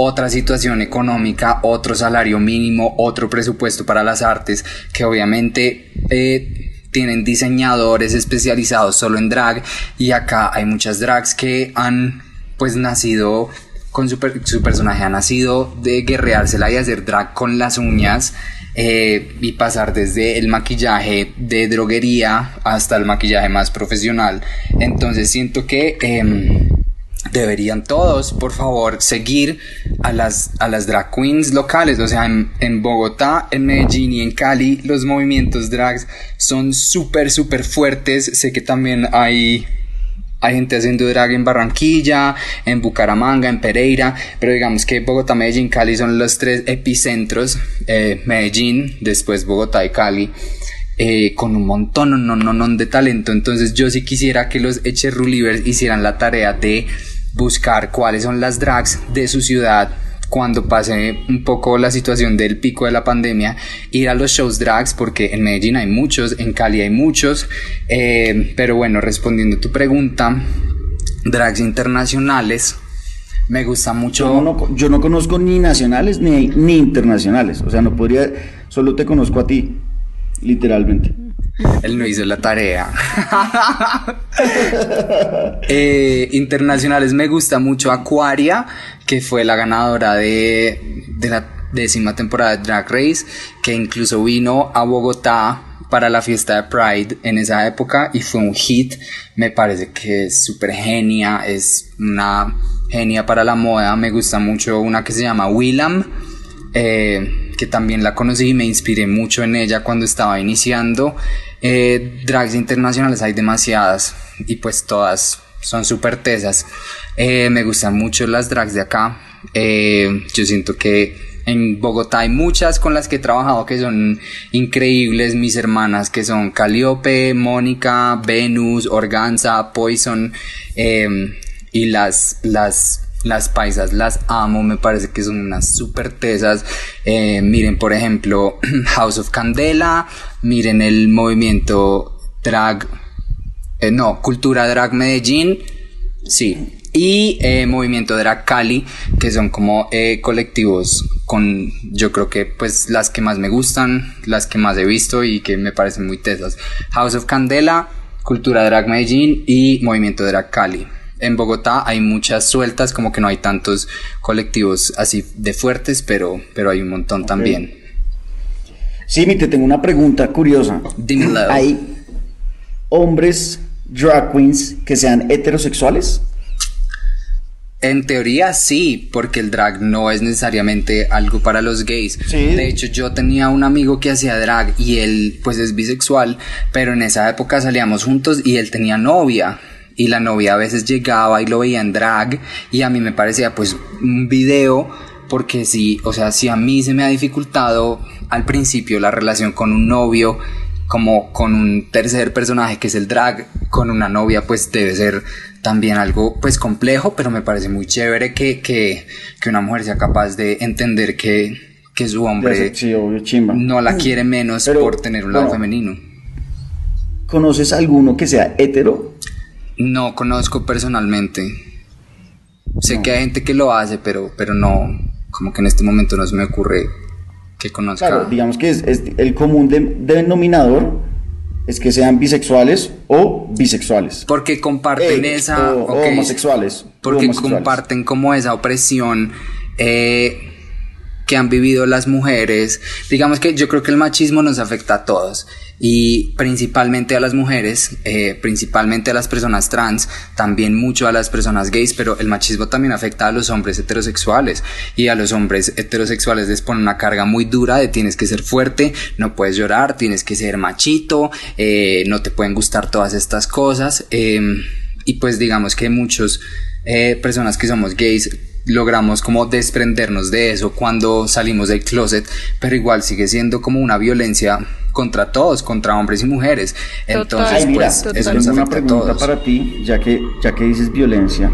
otra situación económica, otro salario mínimo, otro presupuesto para las artes, que obviamente eh, tienen diseñadores especializados solo en drag y acá hay muchas drags que han pues nacido con su, per- su personaje ha nacido de guerreársela y hacer drag con las uñas eh, y pasar desde el maquillaje de droguería hasta el maquillaje más profesional. Entonces siento que em, deberían todos, por favor, seguir a las, a las drag queens locales. O sea, en, Bogotá, en Medellín y en Cali, los movimientos drags son súper, súper fuertes. Sé que también hay, hay gente haciendo drag en Barranquilla, en Bucaramanga, en Pereira, pero digamos que Bogotá, Medellín, Cali son los tres epicentros. Eh, Medellín, después Bogotá y Cali. Eh, con un montón de talento. Entonces yo sí quisiera que los Echerrulivers hicieran la tarea de buscar cuáles son las drags de su ciudad cuando pase un poco la situación del pico de la pandemia, ir a los shows drags, porque en Medellín hay muchos, en Cali hay muchos, eh, pero bueno, respondiendo a tu pregunta, drags internacionales, me gusta mucho... Yo no, yo no conozco ni nacionales ni, ni internacionales. O sea, no podría. Solo te conozco a ti, literalmente. Él no hizo la tarea. Eh, internacionales me gusta mucho Aquaria, que fue la ganadora de, de la décima temporada de Drag Race, que incluso vino a Bogotá para la fiesta de Pride en esa época y fue un hit. Me parece que es súper genia, es una genia para la moda. Me gusta mucho una que se llama Willam eh, que también la conocí y me inspiré mucho en ella cuando estaba iniciando. Eh, drags internacionales hay demasiadas y pues todas son súper tesas. Eh, me gustan mucho las drags de acá. Eh, yo siento que en Bogotá hay muchas con las que he trabajado que son increíbles. Mis hermanas que son Caliope, Mónica, Venus, Organza, Poison eh, y las, las las paisas las amo, me parece que son unas super tesas. Eh, miren, por ejemplo, House of Candela, miren el movimiento drag, eh, no, Cultura Drag Medellín, sí, y eh, Movimiento Drag Cali, que son como colectivos con, yo creo que pues las que más me gustan, las que más he visto y que me parecen muy tesas. House of Candela, Cultura Drag Medellín y Movimiento Drag Cali en Bogotá hay muchas sueltas, como que no hay tantos colectivos así de fuertes, pero, pero hay un montón también. Sí, mi, te tengo una pregunta curiosa. Dímelo. ¿Hay hombres drag queens que sean heterosexuales? En teoría sí, porque el drag no es necesariamente algo para los gays. Sí. De hecho, yo tenía un amigo que hacía drag y él pues es bisexual, pero en esa época salíamos juntos y él tenía novia. Y la novia a veces llegaba y lo veía en drag y a mí me parecía pues un video porque sí, o sea, si a mí se me ha dificultado al principio la relación con un novio, como con un tercer personaje que es el drag, con una novia pues debe ser también algo pues complejo, pero me parece muy chévere que, que, que una mujer sea capaz de entender que, que su hombre Sí, obvio, chimba. no la quiere menos Pero, por tener un lado bueno. femenino. ¿Conoces alguno que sea hetero? No conozco personalmente. Sé No. que hay gente que lo hace, pero, pero no, como que en este momento no se me ocurre que conozca. Claro, digamos que es, es el común de- denominador es que sean bisexuales o bisexuales. Porque comparten esa... o- homosexuales. Porque homosexuales. comparten como esa opresión eh, que han vivido las mujeres. Digamos que yo creo que el machismo nos afecta a todos y principalmente a las mujeres, eh, principalmente a las personas trans, también mucho a las personas gays, pero el machismo también afecta a los hombres heterosexuales y a los hombres heterosexuales les pone una carga muy dura de tienes que ser fuerte, no puedes llorar, tienes que ser machito, eh, no te pueden gustar todas estas cosas em, y pues digamos que muchos eh, personas que somos gays logramos como desprendernos de eso cuando salimos del closet, pero igual sigue siendo como una violencia contra todos, contra hombres y mujeres. Entonces, pues, eso nos una pregunta para ti, ya que, ya que dices violencia.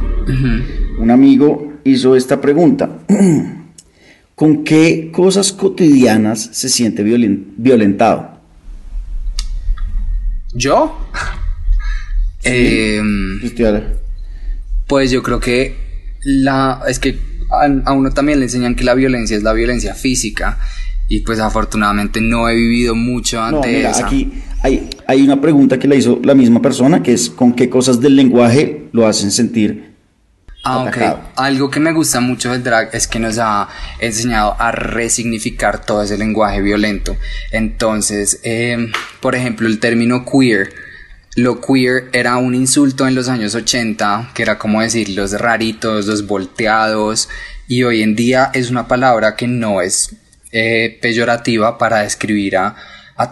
Un amigo hizo esta pregunta. ¿Con qué cosas cotidianas se siente violentado? ¿Yo? Em, pues yo creo que la es que a, uno también le enseñan que la violencia es la violencia física y pues afortunadamente no he vivido mucho ante no, Aquí hay, hay una pregunta que la hizo la misma persona que es con qué cosas del lenguaje lo hacen sentir Ah, Algo que me gusta mucho del drag es que nos ha enseñado a resignificar todo ese lenguaje violento. Entonces, em, por ejemplo, el término queer lo queer era un insulto en los años 80, que era como decir los raritos, los volteados, y hoy en día es una palabra que no es eh, peyorativa para describir a,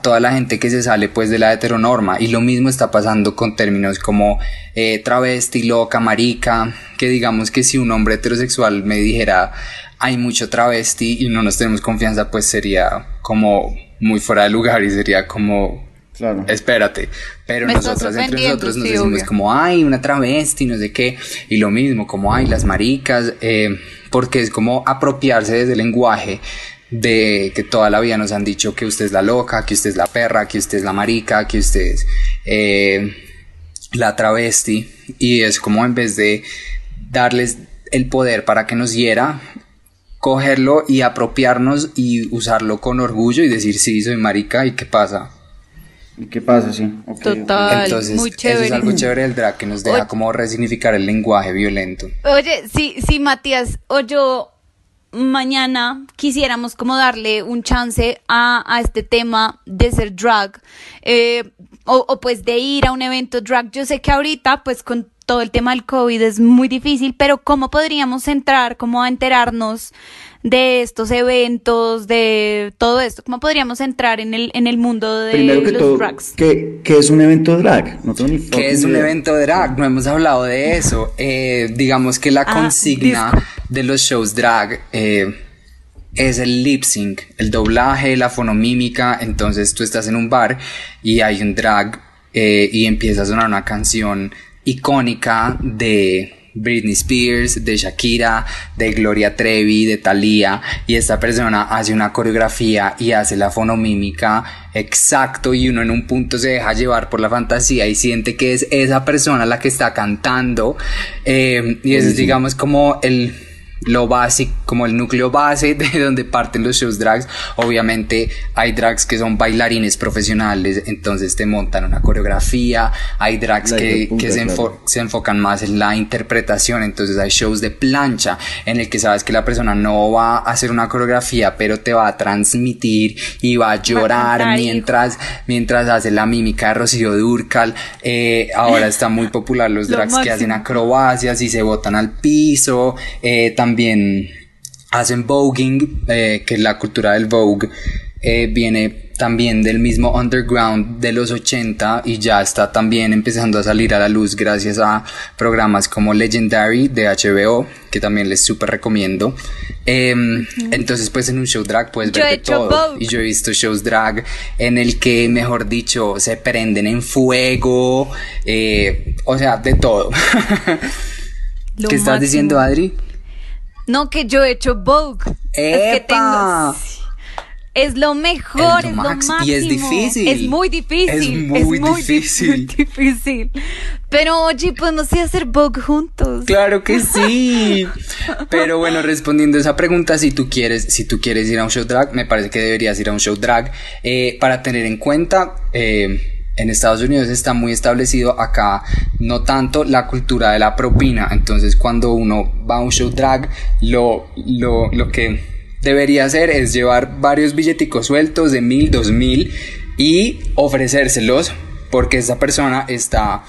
toda la gente que se sale pues de la heteronorma. Y lo mismo está pasando con términos como eh, travesti, loca, marica, que digamos que si un hombre heterosexual me dijera hay mucho travesti y no nos tenemos confianza pues sería como muy fuera de lugar y sería como Claro. Espérate. Pero nosotras entre nosotros nos decimos como, ay, una travesti, no sé qué. Y lo mismo, como, ay, las maricas. Eh, porque es como apropiarse desde el lenguaje de que toda la vida nos han dicho que usted es la loca, que usted es la perra, que usted es la marica, que usted es eh, la travesti. Y es como en vez de darles el poder para que nos hiera, cogerlo y apropiarnos y usarlo con orgullo y decir, sí, soy marica y qué pasa. ¿Y qué pasa? Sí. Total. Entonces, muy chévere. eso es algo chévere del drag que nos deja como resignificar el lenguaje violento. Oye, sí, sí, Matías, o yo mañana quisiéramos como darle un chance a, a este tema de ser drag eh, o, o, pues de ir a un evento drag. Yo sé que ahorita pues con todo el tema del COVID es muy difícil, pero ¿cómo podríamos entrar, cómo a enterarnos de estos eventos, de todo esto? ¿Cómo podríamos entrar en el, en el mundo de Primero que los todo, drags? ¿qué, ¿qué, es un evento drag? No tengo ni ¿Qué es un evento drag? No hemos hablado de eso. Eh, digamos que la ah, consigna de los shows drag... Eh, es el lip sync, el doblaje, la fonomímica. Entonces tú estás en un bar y hay un drag eh, y empieza a sonar una canción icónica de Britney Spears, de Shakira, de Gloria Trevi, de Thalía, y esta persona hace una coreografía y hace la fonomímica exacto y uno en un punto se deja llevar por la fantasía y siente que es esa persona la que está cantando. Eh, y eso es digamos como el lo básico, como el núcleo base de donde parten los shows drags. Obviamente hay drags que son bailarines profesionales, entonces te montan una coreografía. Hay drags que, se, se, enfocan más en la interpretación, entonces hay shows de plancha en el que sabes que la persona no va a hacer una coreografía, pero te va a transmitir y va a llorar mientras, mientras hace la mímica de Rocío Durcal. Eh, ahora está muy popular los drags que hacen acrobacias y se botan al piso. Eh, también también hacen voguing, eh, que la cultura del vogue eh, viene también del mismo underground de los 80 y ya está también empezando a salir a la luz gracias a programas como Legendary de HBO, que también les súper recomiendo. Em, entonces, pues en un show drag puedes ver de todo. Y yo he visto shows drag en el que, mejor dicho, se prenden en fuego, eh, o sea, de todo. ¿Qué estás diciendo, Adri? No, que yo he hecho Vogue. Es que tengo. Es lo mejor, es, lo máximo. Y es difícil. Es muy difícil. Es muy, difícil. difícil. Pero oye, podemos ir a hacer Vogue juntos. Claro que sí. Pero bueno, respondiendo a esa pregunta, si tú quieres, si tú quieres ir a un show drag, me parece que deberías ir a un show drag. Eh, para tener en cuenta, eh, en Estados Unidos está muy establecido acá no tanto la cultura de la propina. Entonces cuando uno va a un show drag lo, lo, lo que debería hacer es llevar varios billeticos sueltos de mil, dos mil y ofrecérselos porque esa persona está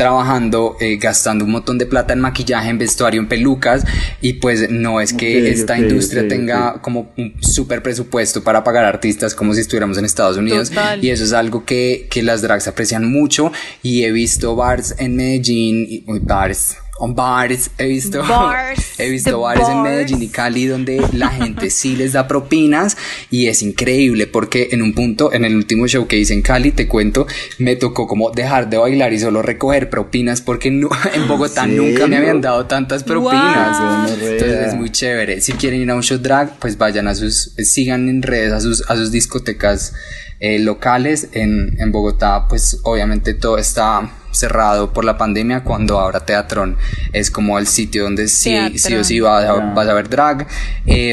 trabajando, eh, gastando un montón de plata en maquillaje, en vestuario, en pelucas, y pues no es que esta industria tenga como un súper presupuesto para pagar artistas como si estuviéramos en Estados Unidos. Total. Y eso es algo que, que las drags aprecian mucho. Y he visto bars en Medellín, y, bars. On Bars, he visto, Bars, he visto bares en. Medellín y Cali donde la gente sí les da propinas y es increíble porque en un punto, en el último show que hice en Cali, te cuento, me tocó como dejar de bailar y solo recoger propinas porque no, en Bogotá ¿En nunca me habían dado tantas propinas. Wow. Entonces es muy chévere. Si quieren ir a un show drag, pues vayan a sus, sigan en redes a sus, a sus discotecas eh, locales. En, en Bogotá, pues obviamente todo está cerrado por la pandemia. Cuando ahora Teatrón es como el sitio donde sí, sí o sí vas a, vas a ver drag. Eh,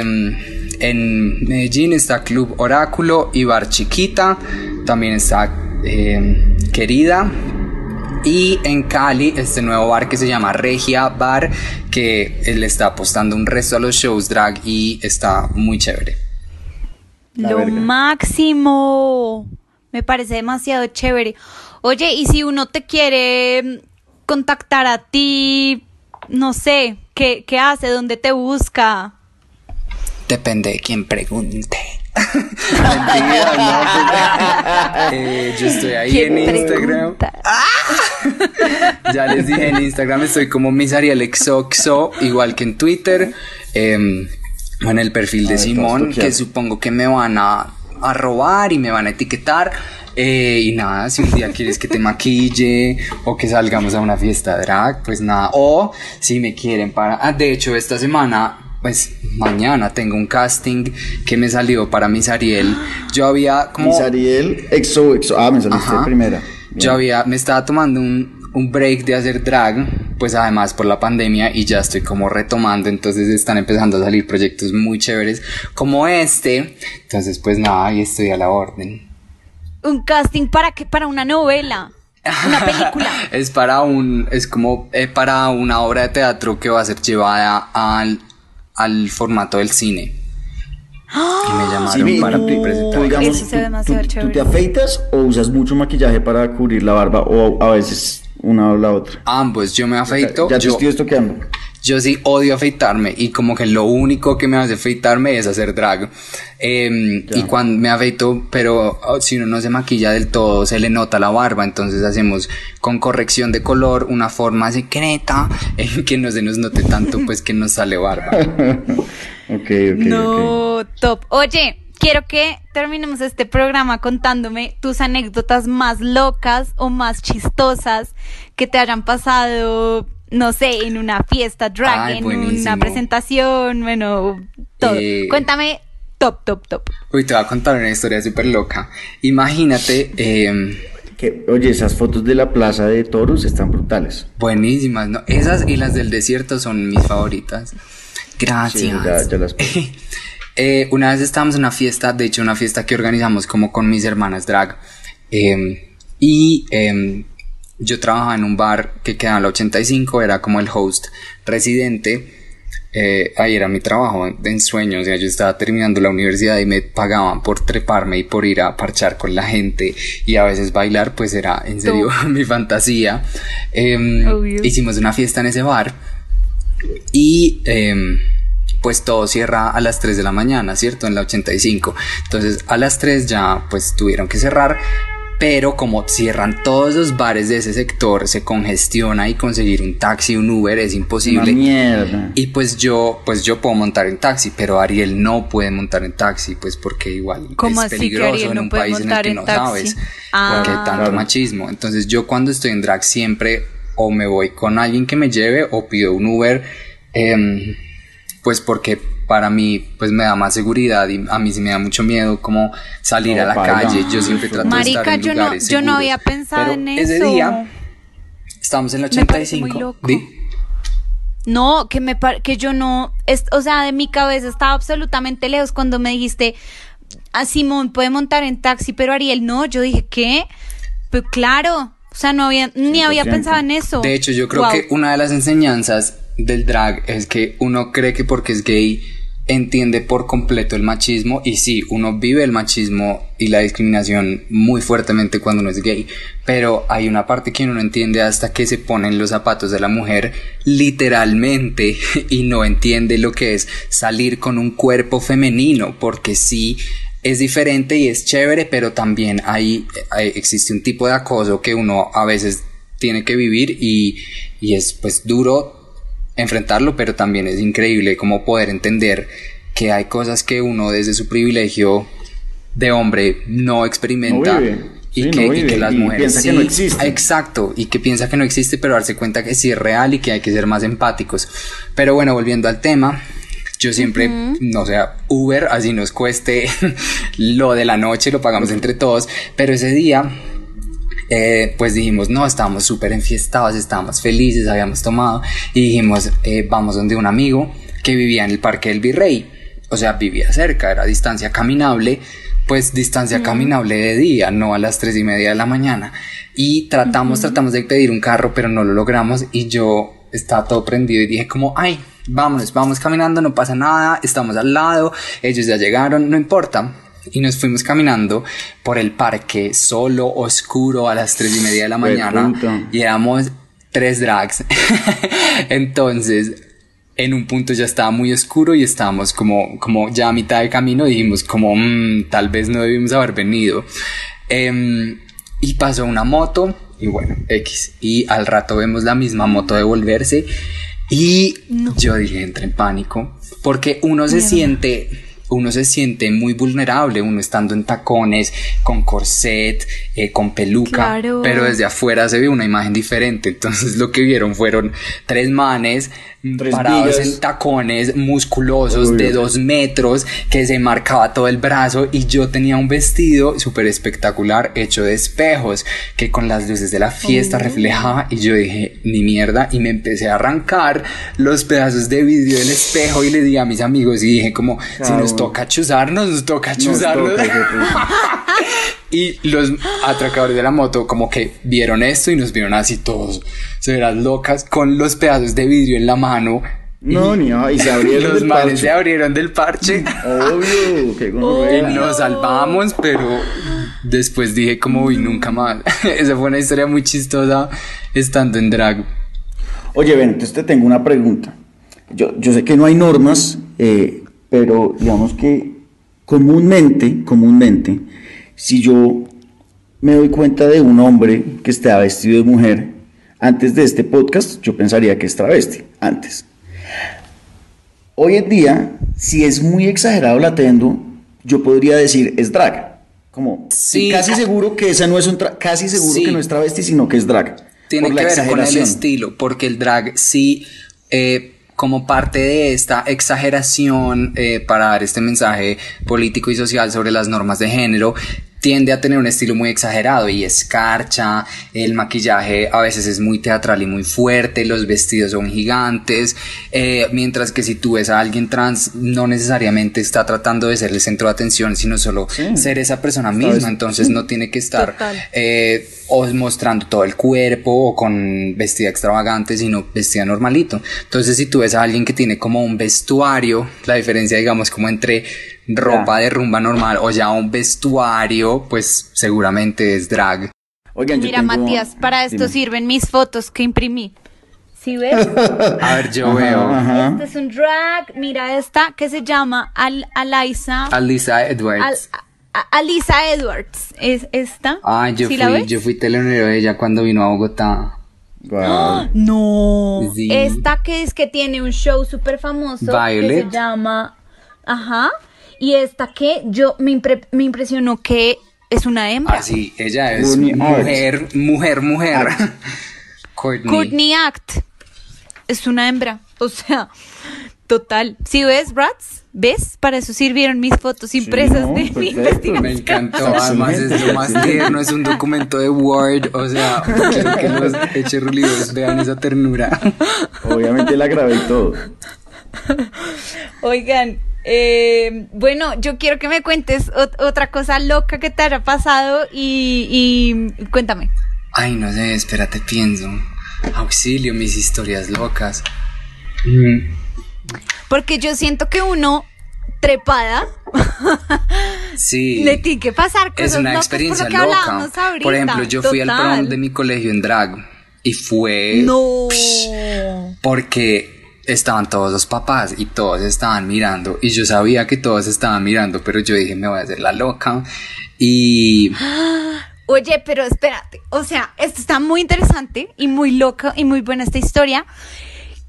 en Medellín está Club Oráculo y Bar Chiquita. También está eh, Querida. Y en Cali, este nuevo bar que se llama Regia Bar, que él está apostando un resto a los shows drag y está muy chévere. La Lo verga. máximo. Me parece demasiado chévere. Oye, y si uno te quiere mm, contactar a ti, no sé, ¿qué, qué hace? ¿Dónde te busca? Depende de quién pregunte. Mentira, no, pues, eh, yo estoy ahí ¿Quién en Instagram. Ya les dije en Instagram estoy como misarialexoxo, igual que en Twitter. o en el perfil de Simón, que supongo que me van a, a robar y me van a etiquetar. Eh, y nada, si un día quieres que te maquille o que salgamos a una fiesta drag, pues nada. O si me quieren para. Ah, de hecho, esta semana, pues mañana tengo un casting que me salió para Miss Ariel. Yo había como. Miss Ariel, exo, exo. Ah, me saliste Ajá. primera. Yo había, me estaba tomando un, un break de hacer drag, pues además por la pandemia y ya estoy como retomando, entonces están empezando a salir proyectos muy chéveres como este, entonces pues nada, ahí estoy a la orden. ¿Un casting para qué? Para una novela. Una película. es para un, es como eh, para una obra de teatro que va a ser llevada al, al formato del cine. Y me llamaron Sí, para tú, presentar. digamos, Eso se ve tú- demasiado tú- te afeitas o usas mucho maquillaje para cubrir la barba o a veces una o la otra. Ambos, yo me afeito, ya te yo, estoy estoqueando. Yo sí odio afeitarme y como que lo único que me hace afeitarme es hacer drag. Em, Ya. y cuando me afeito, pero oh, si uno no se maquilla del todo, se le nota la barba, entonces hacemos con corrección de color una forma secreta en que no se nos note tanto, pues que nos sale barba. Ok, ok, ok. No, top. Oye, quiero que terminemos este programa contándome tus anécdotas más locas o más chistosas que te hayan pasado, no sé, en una fiesta drag, Ay, en buenísimo. una presentación, bueno, todo. Eh, Cuéntame, top, top, top. Uy, te voy a contar una historia súper loca. Imagínate, em, Que, oye, esas fotos de la plaza de toros están brutales. buenísimas, ¿no? Esas y las del desierto son mis favoritas. Gracias. Sí, ya, ya las. Eh, una vez estábamos en una fiesta, de hecho una fiesta que organizamos como con mis hermanas drag, eh, y eh, yo trabajaba en un bar que quedaba en la 85, era como el host residente, eh, ahí era mi trabajo de ensueño, o sea, yo estaba terminando la universidad y me pagaban por treparme y por ir a parchar con la gente y a veces bailar, pues era en serio mi fantasía. Obvio. hicimos una fiesta en ese bar y em, pues todo cierra a las 3 de la mañana, ¿cierto? En la 85. Entonces a las 3 ya pues tuvieron que cerrar. Pero como cierran todos los bares de ese sector, se congestiona y conseguir un taxi, un Uber es Una imposible. mierda. Y pues yo, pues yo puedo montar en taxi, pero Ariel no puede montar en taxi, pues porque igual ¿Cómo es así que peligroso en no un país en el que en no taxi? sabes, Ah. porque hay tanto Claro. machismo. Entonces yo cuando estoy en drag siempre o me voy con alguien que me lleve o pido un Uber, em, pues porque para mí pues me da más seguridad y a mí sí me da mucho miedo como salir No, a la calle. Yo siempre trato de Marica, estar en yo no- lugares yo no había pensado Pero en Ese eso. día estábamos en la Me parece 85. muy loco. Di. No, que me par- que yo no, es, o sea, de mi cabeza estaba absolutamente lejos cuando me dijiste, a Simón puede montar en taxi, pero Ariel no, yo dije, ¿qué? Pues claro, o sea, no había, ni había 100%. pensado en eso. De hecho, yo creo Wow. que una de las enseñanzas del drag es que uno cree que porque es gay entiende por completo el machismo y sí, uno vive el machismo y la discriminación muy fuertemente cuando uno es gay, pero hay una parte que uno no entiende hasta que se ponen los zapatos de la mujer literalmente y no entiende lo que es salir con un cuerpo femenino, porque sí es diferente y es chévere, pero también hay, existe un tipo de acoso que uno a veces tiene que vivir y, y es pues duro enfrentarlo, pero también es increíble como poder entender que hay cosas que uno desde su privilegio de hombre no experimenta. Y, que, las mujeres piensa que no existe. Exacto, y que piensa que no existe, pero darse cuenta que sí es real y que hay que ser más empáticos. Pero bueno, volviendo al tema, yo siempre, no sea, Uber, así nos cueste lo de la noche, lo pagamos entre todos, pero ese día eh, pues dijimos, no, estábamos súper enfiestados, estábamos felices, habíamos tomado y dijimos, eh, vamos donde un amigo que vivía en el Parque del Virrey, o sea, vivía cerca, era distancia caminable, pues distancia caminable de día, no a las tres y media de la mañana. Y tratamos, tratamos de pedir un carro, pero no lo logramos y yo estaba todo prendido y dije como, ay, vámonos, vamos caminando, no pasa nada, estamos al lado, ellos ya llegaron, no importa y nos fuimos caminando por el parque solo, oscuro, a las tres y media de la mañana y éramos tres drags. Entonces, en un punto ya estaba muy oscuro y estábamos como, como ya a mitad de camino, dijimos como, mm, tal vez no debimos haber venido. Em, y pasó una moto y bueno, X. Y al rato vemos la misma moto devolverse y yo dije, entré en pánico porque uno se siente uno se siente muy vulnerable, uno estando en tacones, con corset, eh, con peluca, pero desde afuera se ve una imagen diferente. Entonces lo que vieron fueron tres manes parados en tacones musculosos de dos metros que se marcaba todo el brazo y yo tenía un vestido súper espectacular hecho de espejos que con las luces de la fiesta reflejaba y yo dije ni mierda y me empecé a arrancar los pedazos de vidrio del espejo y le di a mis amigos y dije como si nos toca chuzarnos nos toca chuzarnos y los atracadores de la moto como que vieron esto y nos vieron así todos se verán locas con los pedazos de vidrio en la mano. No, ni y se abrieron Los mares se abrieron del parche. Obvio, que Nos salvamos, pero después dije como, uy, nunca más. Esa fue una historia muy chistosa estando en drag. Oye, ven, entonces te tengo una pregunta. Yo, yo sé que no hay normas, eh, pero digamos que comúnmente, comúnmente, si yo me doy cuenta de un hombre que está vestido de mujer, antes de este podcast yo pensaría que es travesti, antes. Hoy en día, si es muy exagerado la tendo, yo podría decir es drag. Como sí. casi seguro que esa no es un casi seguro que no es travesti, sino que es drag. Tiene que ver con el estilo, porque el drag sí eh, como parte de esta exageración eh, para dar este mensaje político y social sobre las normas de género, tiende a tener un estilo muy exagerado y escarcha, el maquillaje a veces es muy teatral y muy fuerte, los vestidos son gigantes, eh, mientras que si tú ves a alguien trans no necesariamente está tratando de ser el centro de atención, sino solo ser esa persona misma, entonces no tiene que estar eh, o mostrando todo el cuerpo o con vestida extravagante, sino vestida normalito. Entonces si tú ves a alguien que tiene como un vestuario, la diferencia digamos como entre ropa de rumba normal o ya un vestuario, pues seguramente es drag. Oigan, Mira, Matías, para esto sirven mis fotos que imprimí. ¿Sí ves? A ver, yo veo. Este es un drag. Mira esta que se llama Al Alisa. Alisa Edwards. Alisa Edwards. Es esta. Ah, yo fui, yo fui telonero de ella cuando vino a Bogotá. ¡Ah! No. Esta que es que tiene un show súper famoso Violet. que se llama. Ajá. Y esta que yo me, me impresionó que es una hembra. Ah, sí, ella es mujer, mujer, mujer. Courtney. Act. Es una hembra. O sea, total. ¿Sí ves, Rats? ¿Ves? Para eso sirvieron mis fotos impresas de mi investigación. Me encantó. Además, es lo más tierno. Es un documento de Word. O sea, quiero que los echerulidos vean esa ternura. Obviamente la grabé y todo. Oigan, eh, bueno, yo quiero que me cuentes otra cosa loca que te haya pasado y, cuéntame. Ay, no sé, espérate, pienso. Auxilio, mis historias locas. Mm. Porque yo siento que uno trepada. Sí. Le tiene que pasar cosas Es una locas experiencia por loca. ahorita. Por ejemplo, yo fui al prom de mi colegio en drag y fue No. porque estaban todos los papás y todos estaban mirando y yo sabía que todos estaban mirando, pero yo dije, me voy a hacer la loca y Oye, pero espérate, o sea, esto está muy interesante y muy loca y muy buena esta historia.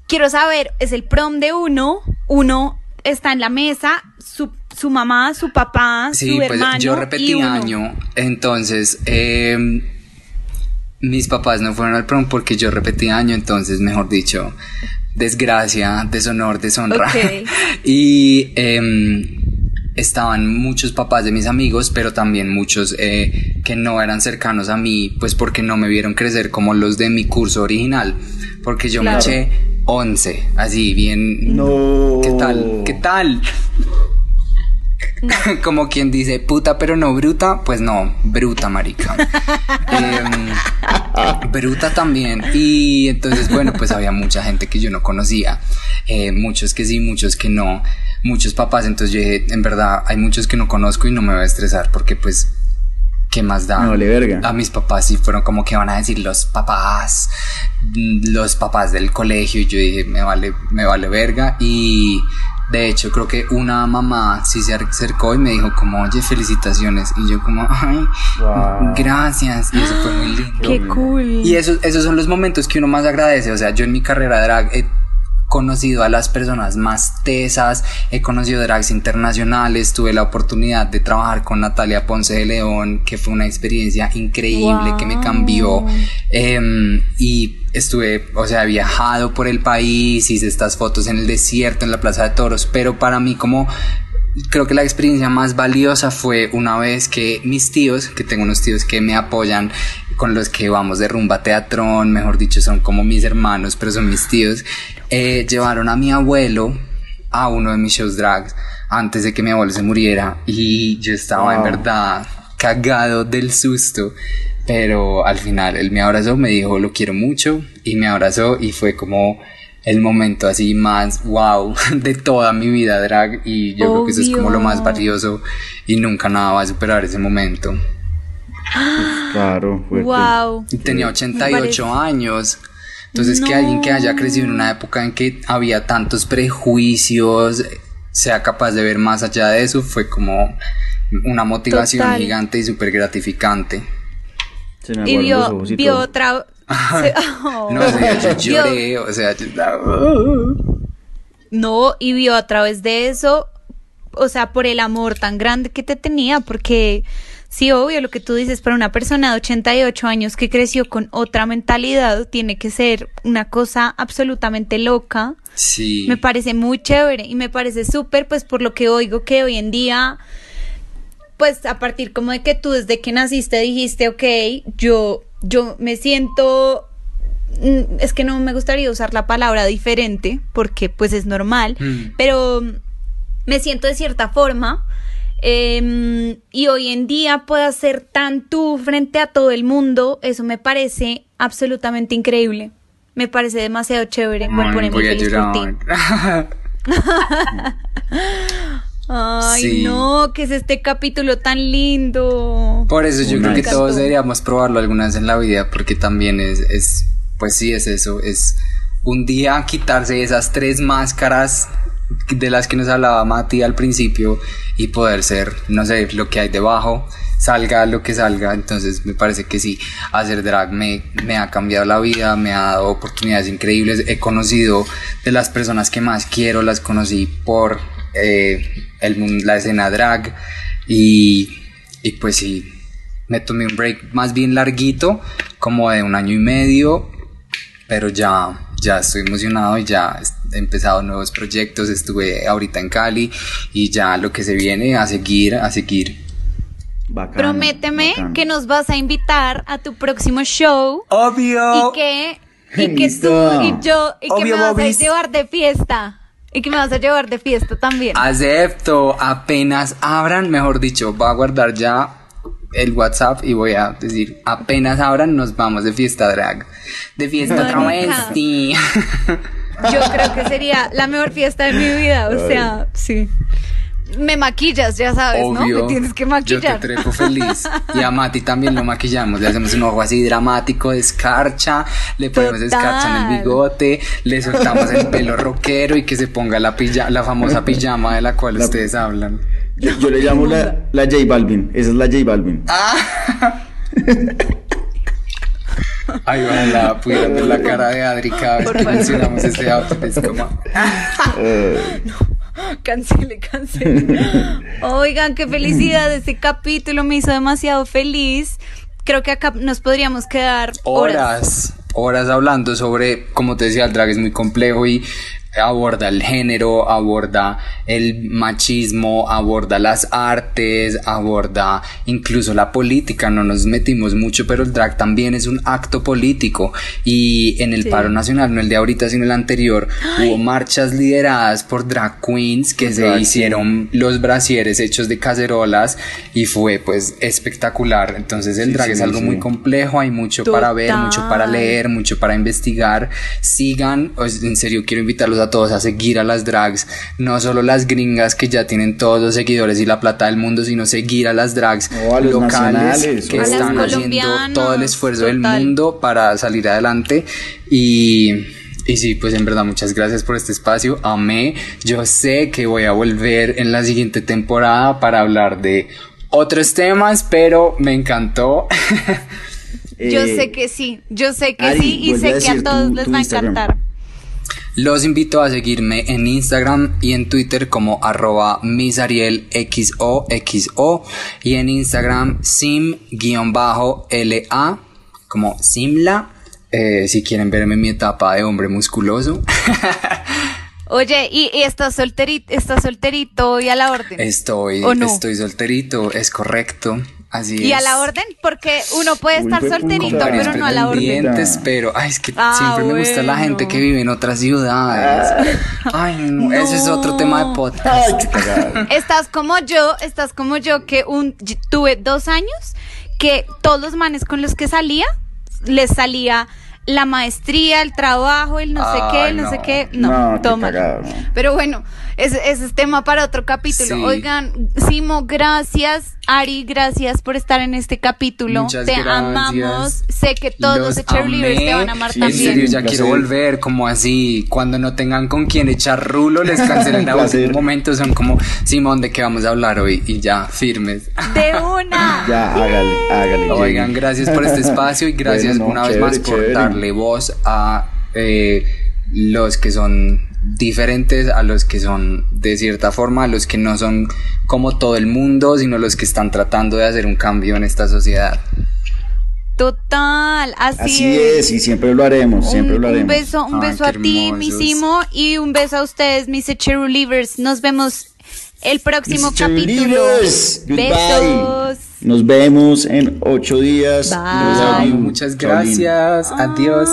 Quiero saber, es el prom de uno, uno está en la mesa, su, su mamá, su papá, Sí, su pues hermano yo y repetí uno. año, entonces em, mis papás no fueron al prom porque yo repetí año, entonces mejor dicho, desgracia, deshonor, deshonra. Ok. y em, estaban muchos papás de mis amigos, pero también muchos eh, que no eran cercanos a mí, pues porque no me vieron crecer como los de mi curso original, porque yo me eché 11, así bien... No. ¿Qué tal? ¿Qué tal? Como quien dice, puta pero no bruta, pues no, bruta, marica. Em, bruta también. Y entonces, bueno, pues había mucha gente que yo no conocía. eh, muchos que sí, muchos que no. Muchos papás. Entonces yo dije, en verdad, hay muchos que no conozco y no me voy a estresar porque pues... ¿Qué más da? Me vale verga. A mis papás sí fueron como que van a decir los papás, mm, los papás del colegio. Y yo dije, me vale, me vale verga. Y de hecho, creo que una mamá sí se acercó y me dijo como, oye, felicitaciones. Y yo como, ay, Wow. gracias. Y eso fue muy lindo. Qué cool. Y esos, esos son los momentos que uno más agradece. O sea, yo en mi carrera de drag he conocido a las personas más tesas, he conocido drags internacionales, tuve la oportunidad de trabajar con Natalia Ponce de León, que fue una experiencia increíble que me cambió. Em, y estuve, o sea, he viajado por el país, hice estas fotos en el desierto, en la Plaza de Toros, pero para mí como creo que la experiencia más valiosa fue una vez que mis tíos, que tengo unos tíos que me apoyan, con los que vamos de rumba teatrón, mejor dicho, son como mis hermanos, pero son mis tíos, eh, llevaron a mi abuelo a uno de mis shows drags antes de que mi abuelo se muriera y yo estaba en verdad cagado del susto. Pero al final él me abrazó, me dijo lo quiero mucho y me abrazó y fue como el momento así más wow de toda mi vida drag y yo creo que eso es como lo más valioso y nunca nada va a superar ese momento. Claro, fuerte. Wow. Y tenía Me 88 parece- años. Entonces que alguien que haya crecido en una época en que había tantos prejuicios sea capaz de ver más allá de eso fue como una motivación Total. gigante y súper gratificante. Se me Y vio, vio otra. se- oh. No, o sea, yo lloré, o sea, yo No, y vio a través de eso, o sea, por el amor tan grande que te tenía, porque sí, obvio, lo que tú dices, para una persona de 88 años que creció con otra mentalidad, tiene que ser una cosa absolutamente loca. Sí. Me parece muy chévere y me parece súper, pues por lo que oigo que hoy en día, pues a partir como de que tú desde que naciste dijiste, ok, yo, yo me siento, mm, es que no me gustaría usar la palabra diferente, porque pues es normal, Mm. pero me siento de cierta forma. Em, y hoy en día puedo ser tan tú frente a todo el mundo, eso me parece absolutamente increíble. Me parece demasiado chévere. Voy a feliz por ti. Ay, Sí. no, que es este capítulo tan lindo. Por eso yo creo que todos deberíamos probarlo alguna vez en la vida, porque también es, es, pues sí, es eso, es un día quitarse esas tres máscaras de las que nos hablaba Mati al principio y poder ser, no sé, lo que hay debajo, salga lo que salga, entonces me parece que sí, hacer drag me, ha cambiado la vida, me ha dado oportunidades increíbles, he conocido de las personas que más quiero, las conocí por eh, el, la escena drag y, y pues sí, me tomé un break más bien larguito, como de un año y medio, pero ya, ya estoy emocionado y ya he empezado nuevos proyectos, estuve ahorita en Cali y ya lo que se viene a seguir, a seguir. Bacano, Prométeme bacano. que nos vas a invitar a tu próximo show Obvio. y que y que tú y yo y que Obvio, me vas Bobis. a llevar de fiesta y que me vas a llevar de fiesta también. Acepto, apenas abran, mejor dicho, voy a guardar ya el WhatsApp y voy a decir, apenas abran, nos vamos de fiesta drag, de fiesta travesti. Yo creo que sería la mejor fiesta de mi vida, o sea, sí. me maquillas, ya sabes, ¿no? Obvio. Me tienes que Yo maquillar. te trepo feliz. Y a Mati también lo maquillamos. Le hacemos un ojo así dramático de escarcha. Le ponemos Total. escarcha en el bigote. Le soltamos el pelo rockero y que se ponga la, pilla- la famosa pijama de la cual La- ustedes hablan. Yo, yo le llamo la, la J Balvin. Esa es la J Balvin. Ay, ojalá pudieran ver la cara de Adri cada vez Por que favor. mencionamos este outfit. Es como... Cancele, cancele. Oigan, qué felicidad. Este capítulo me hizo demasiado feliz. Creo que acá nos podríamos quedar horas. horas, horas hablando sobre, como te decía, el drag es muy complejo y aborda el género, aborda el machismo, aborda las artes, aborda incluso la política, no nos metimos mucho, pero el drag también es un acto político. Y en el Sí. paro nacional, no el de ahorita, sino el anterior, hubo marchas lideradas por drag queens que se Drag hicieron los brasieres hechos de cacerolas y fue pues espectacular, entonces el Sí, drag sí, es algo sí. muy complejo, hay mucho para ver, mucho para leer, mucho para investigar. Sigan, en serio quiero invitarlos a todos a seguir a las drags, no solo las gringas que ya tienen todos los seguidores y la plata del mundo, sino seguir a las drags a locales que están haciendo todo el esfuerzo del mundo para salir adelante y y sí, pues en verdad muchas gracias por este espacio. Amé. Yo sé que voy a volver en la siguiente temporada para hablar de otros temas, pero me encantó. Yo Eh, sé que sí, yo sé que Ari, sí y sé a que a todos tu- les tu va a Instagram. encantar. Los invito a seguirme en Instagram y en Twitter como arroba misarielxoxo y en Instagram sim-la como simla eh, si quieren verme en mi etapa de hombre musculoso. Oye, ¿y, y estás solterito, estás solterito y a la orden? Estoy, ¿O no? estoy solterito, es correcto. Así ¿Y a la orden? Porque uno puede estar solterito, pero no a la orden. pero ay, es que Ah, siempre me gusta la gente que vive en otras ciudades. Ay, no, ese es otro tema de podcast. Ay. Estás como yo, estás como yo que un tuve dos años que todos los manes con los que salía les salía la maestría, el trabajo, el no sé qué, el no, no. sé qué. No, toma. no. Pero bueno, ese, ese es tema para otro capítulo. Sí. Oigan, Simo, gracias. Ari, gracias por estar en este capítulo. Muchas te gracias. amamos. Sé que todos los, Cheerleaders amé. te van a amar Sí, En también. serio, ya Un quiero volver, como así, cuando no tengan con quién echar rulo, les cancelen Un a último placer. momento, son como, Simón, ¿de qué vamos a hablar hoy? Y ya, firmes. De una. Ya, hágale, hágale. Oigan, gracias por este espacio y gracias Bueno, no, una vez chévere, más por chévere. Darle voz a eh, los que son diferentes, a los que son de cierta forma, a los que no son como todo el mundo, sino los que están tratando de hacer un cambio en esta sociedad. Total, así, Así es, y siempre lo haremos, siempre un, lo un haremos. beso, un Ay, beso a ti, mi hermosos. Simo, y un beso a ustedes, mis Cheerleaders. Nos vemos el próximo Mis capítulo. Besos. Nos vemos en ocho días. Bye. Muchas gracias. Adiós.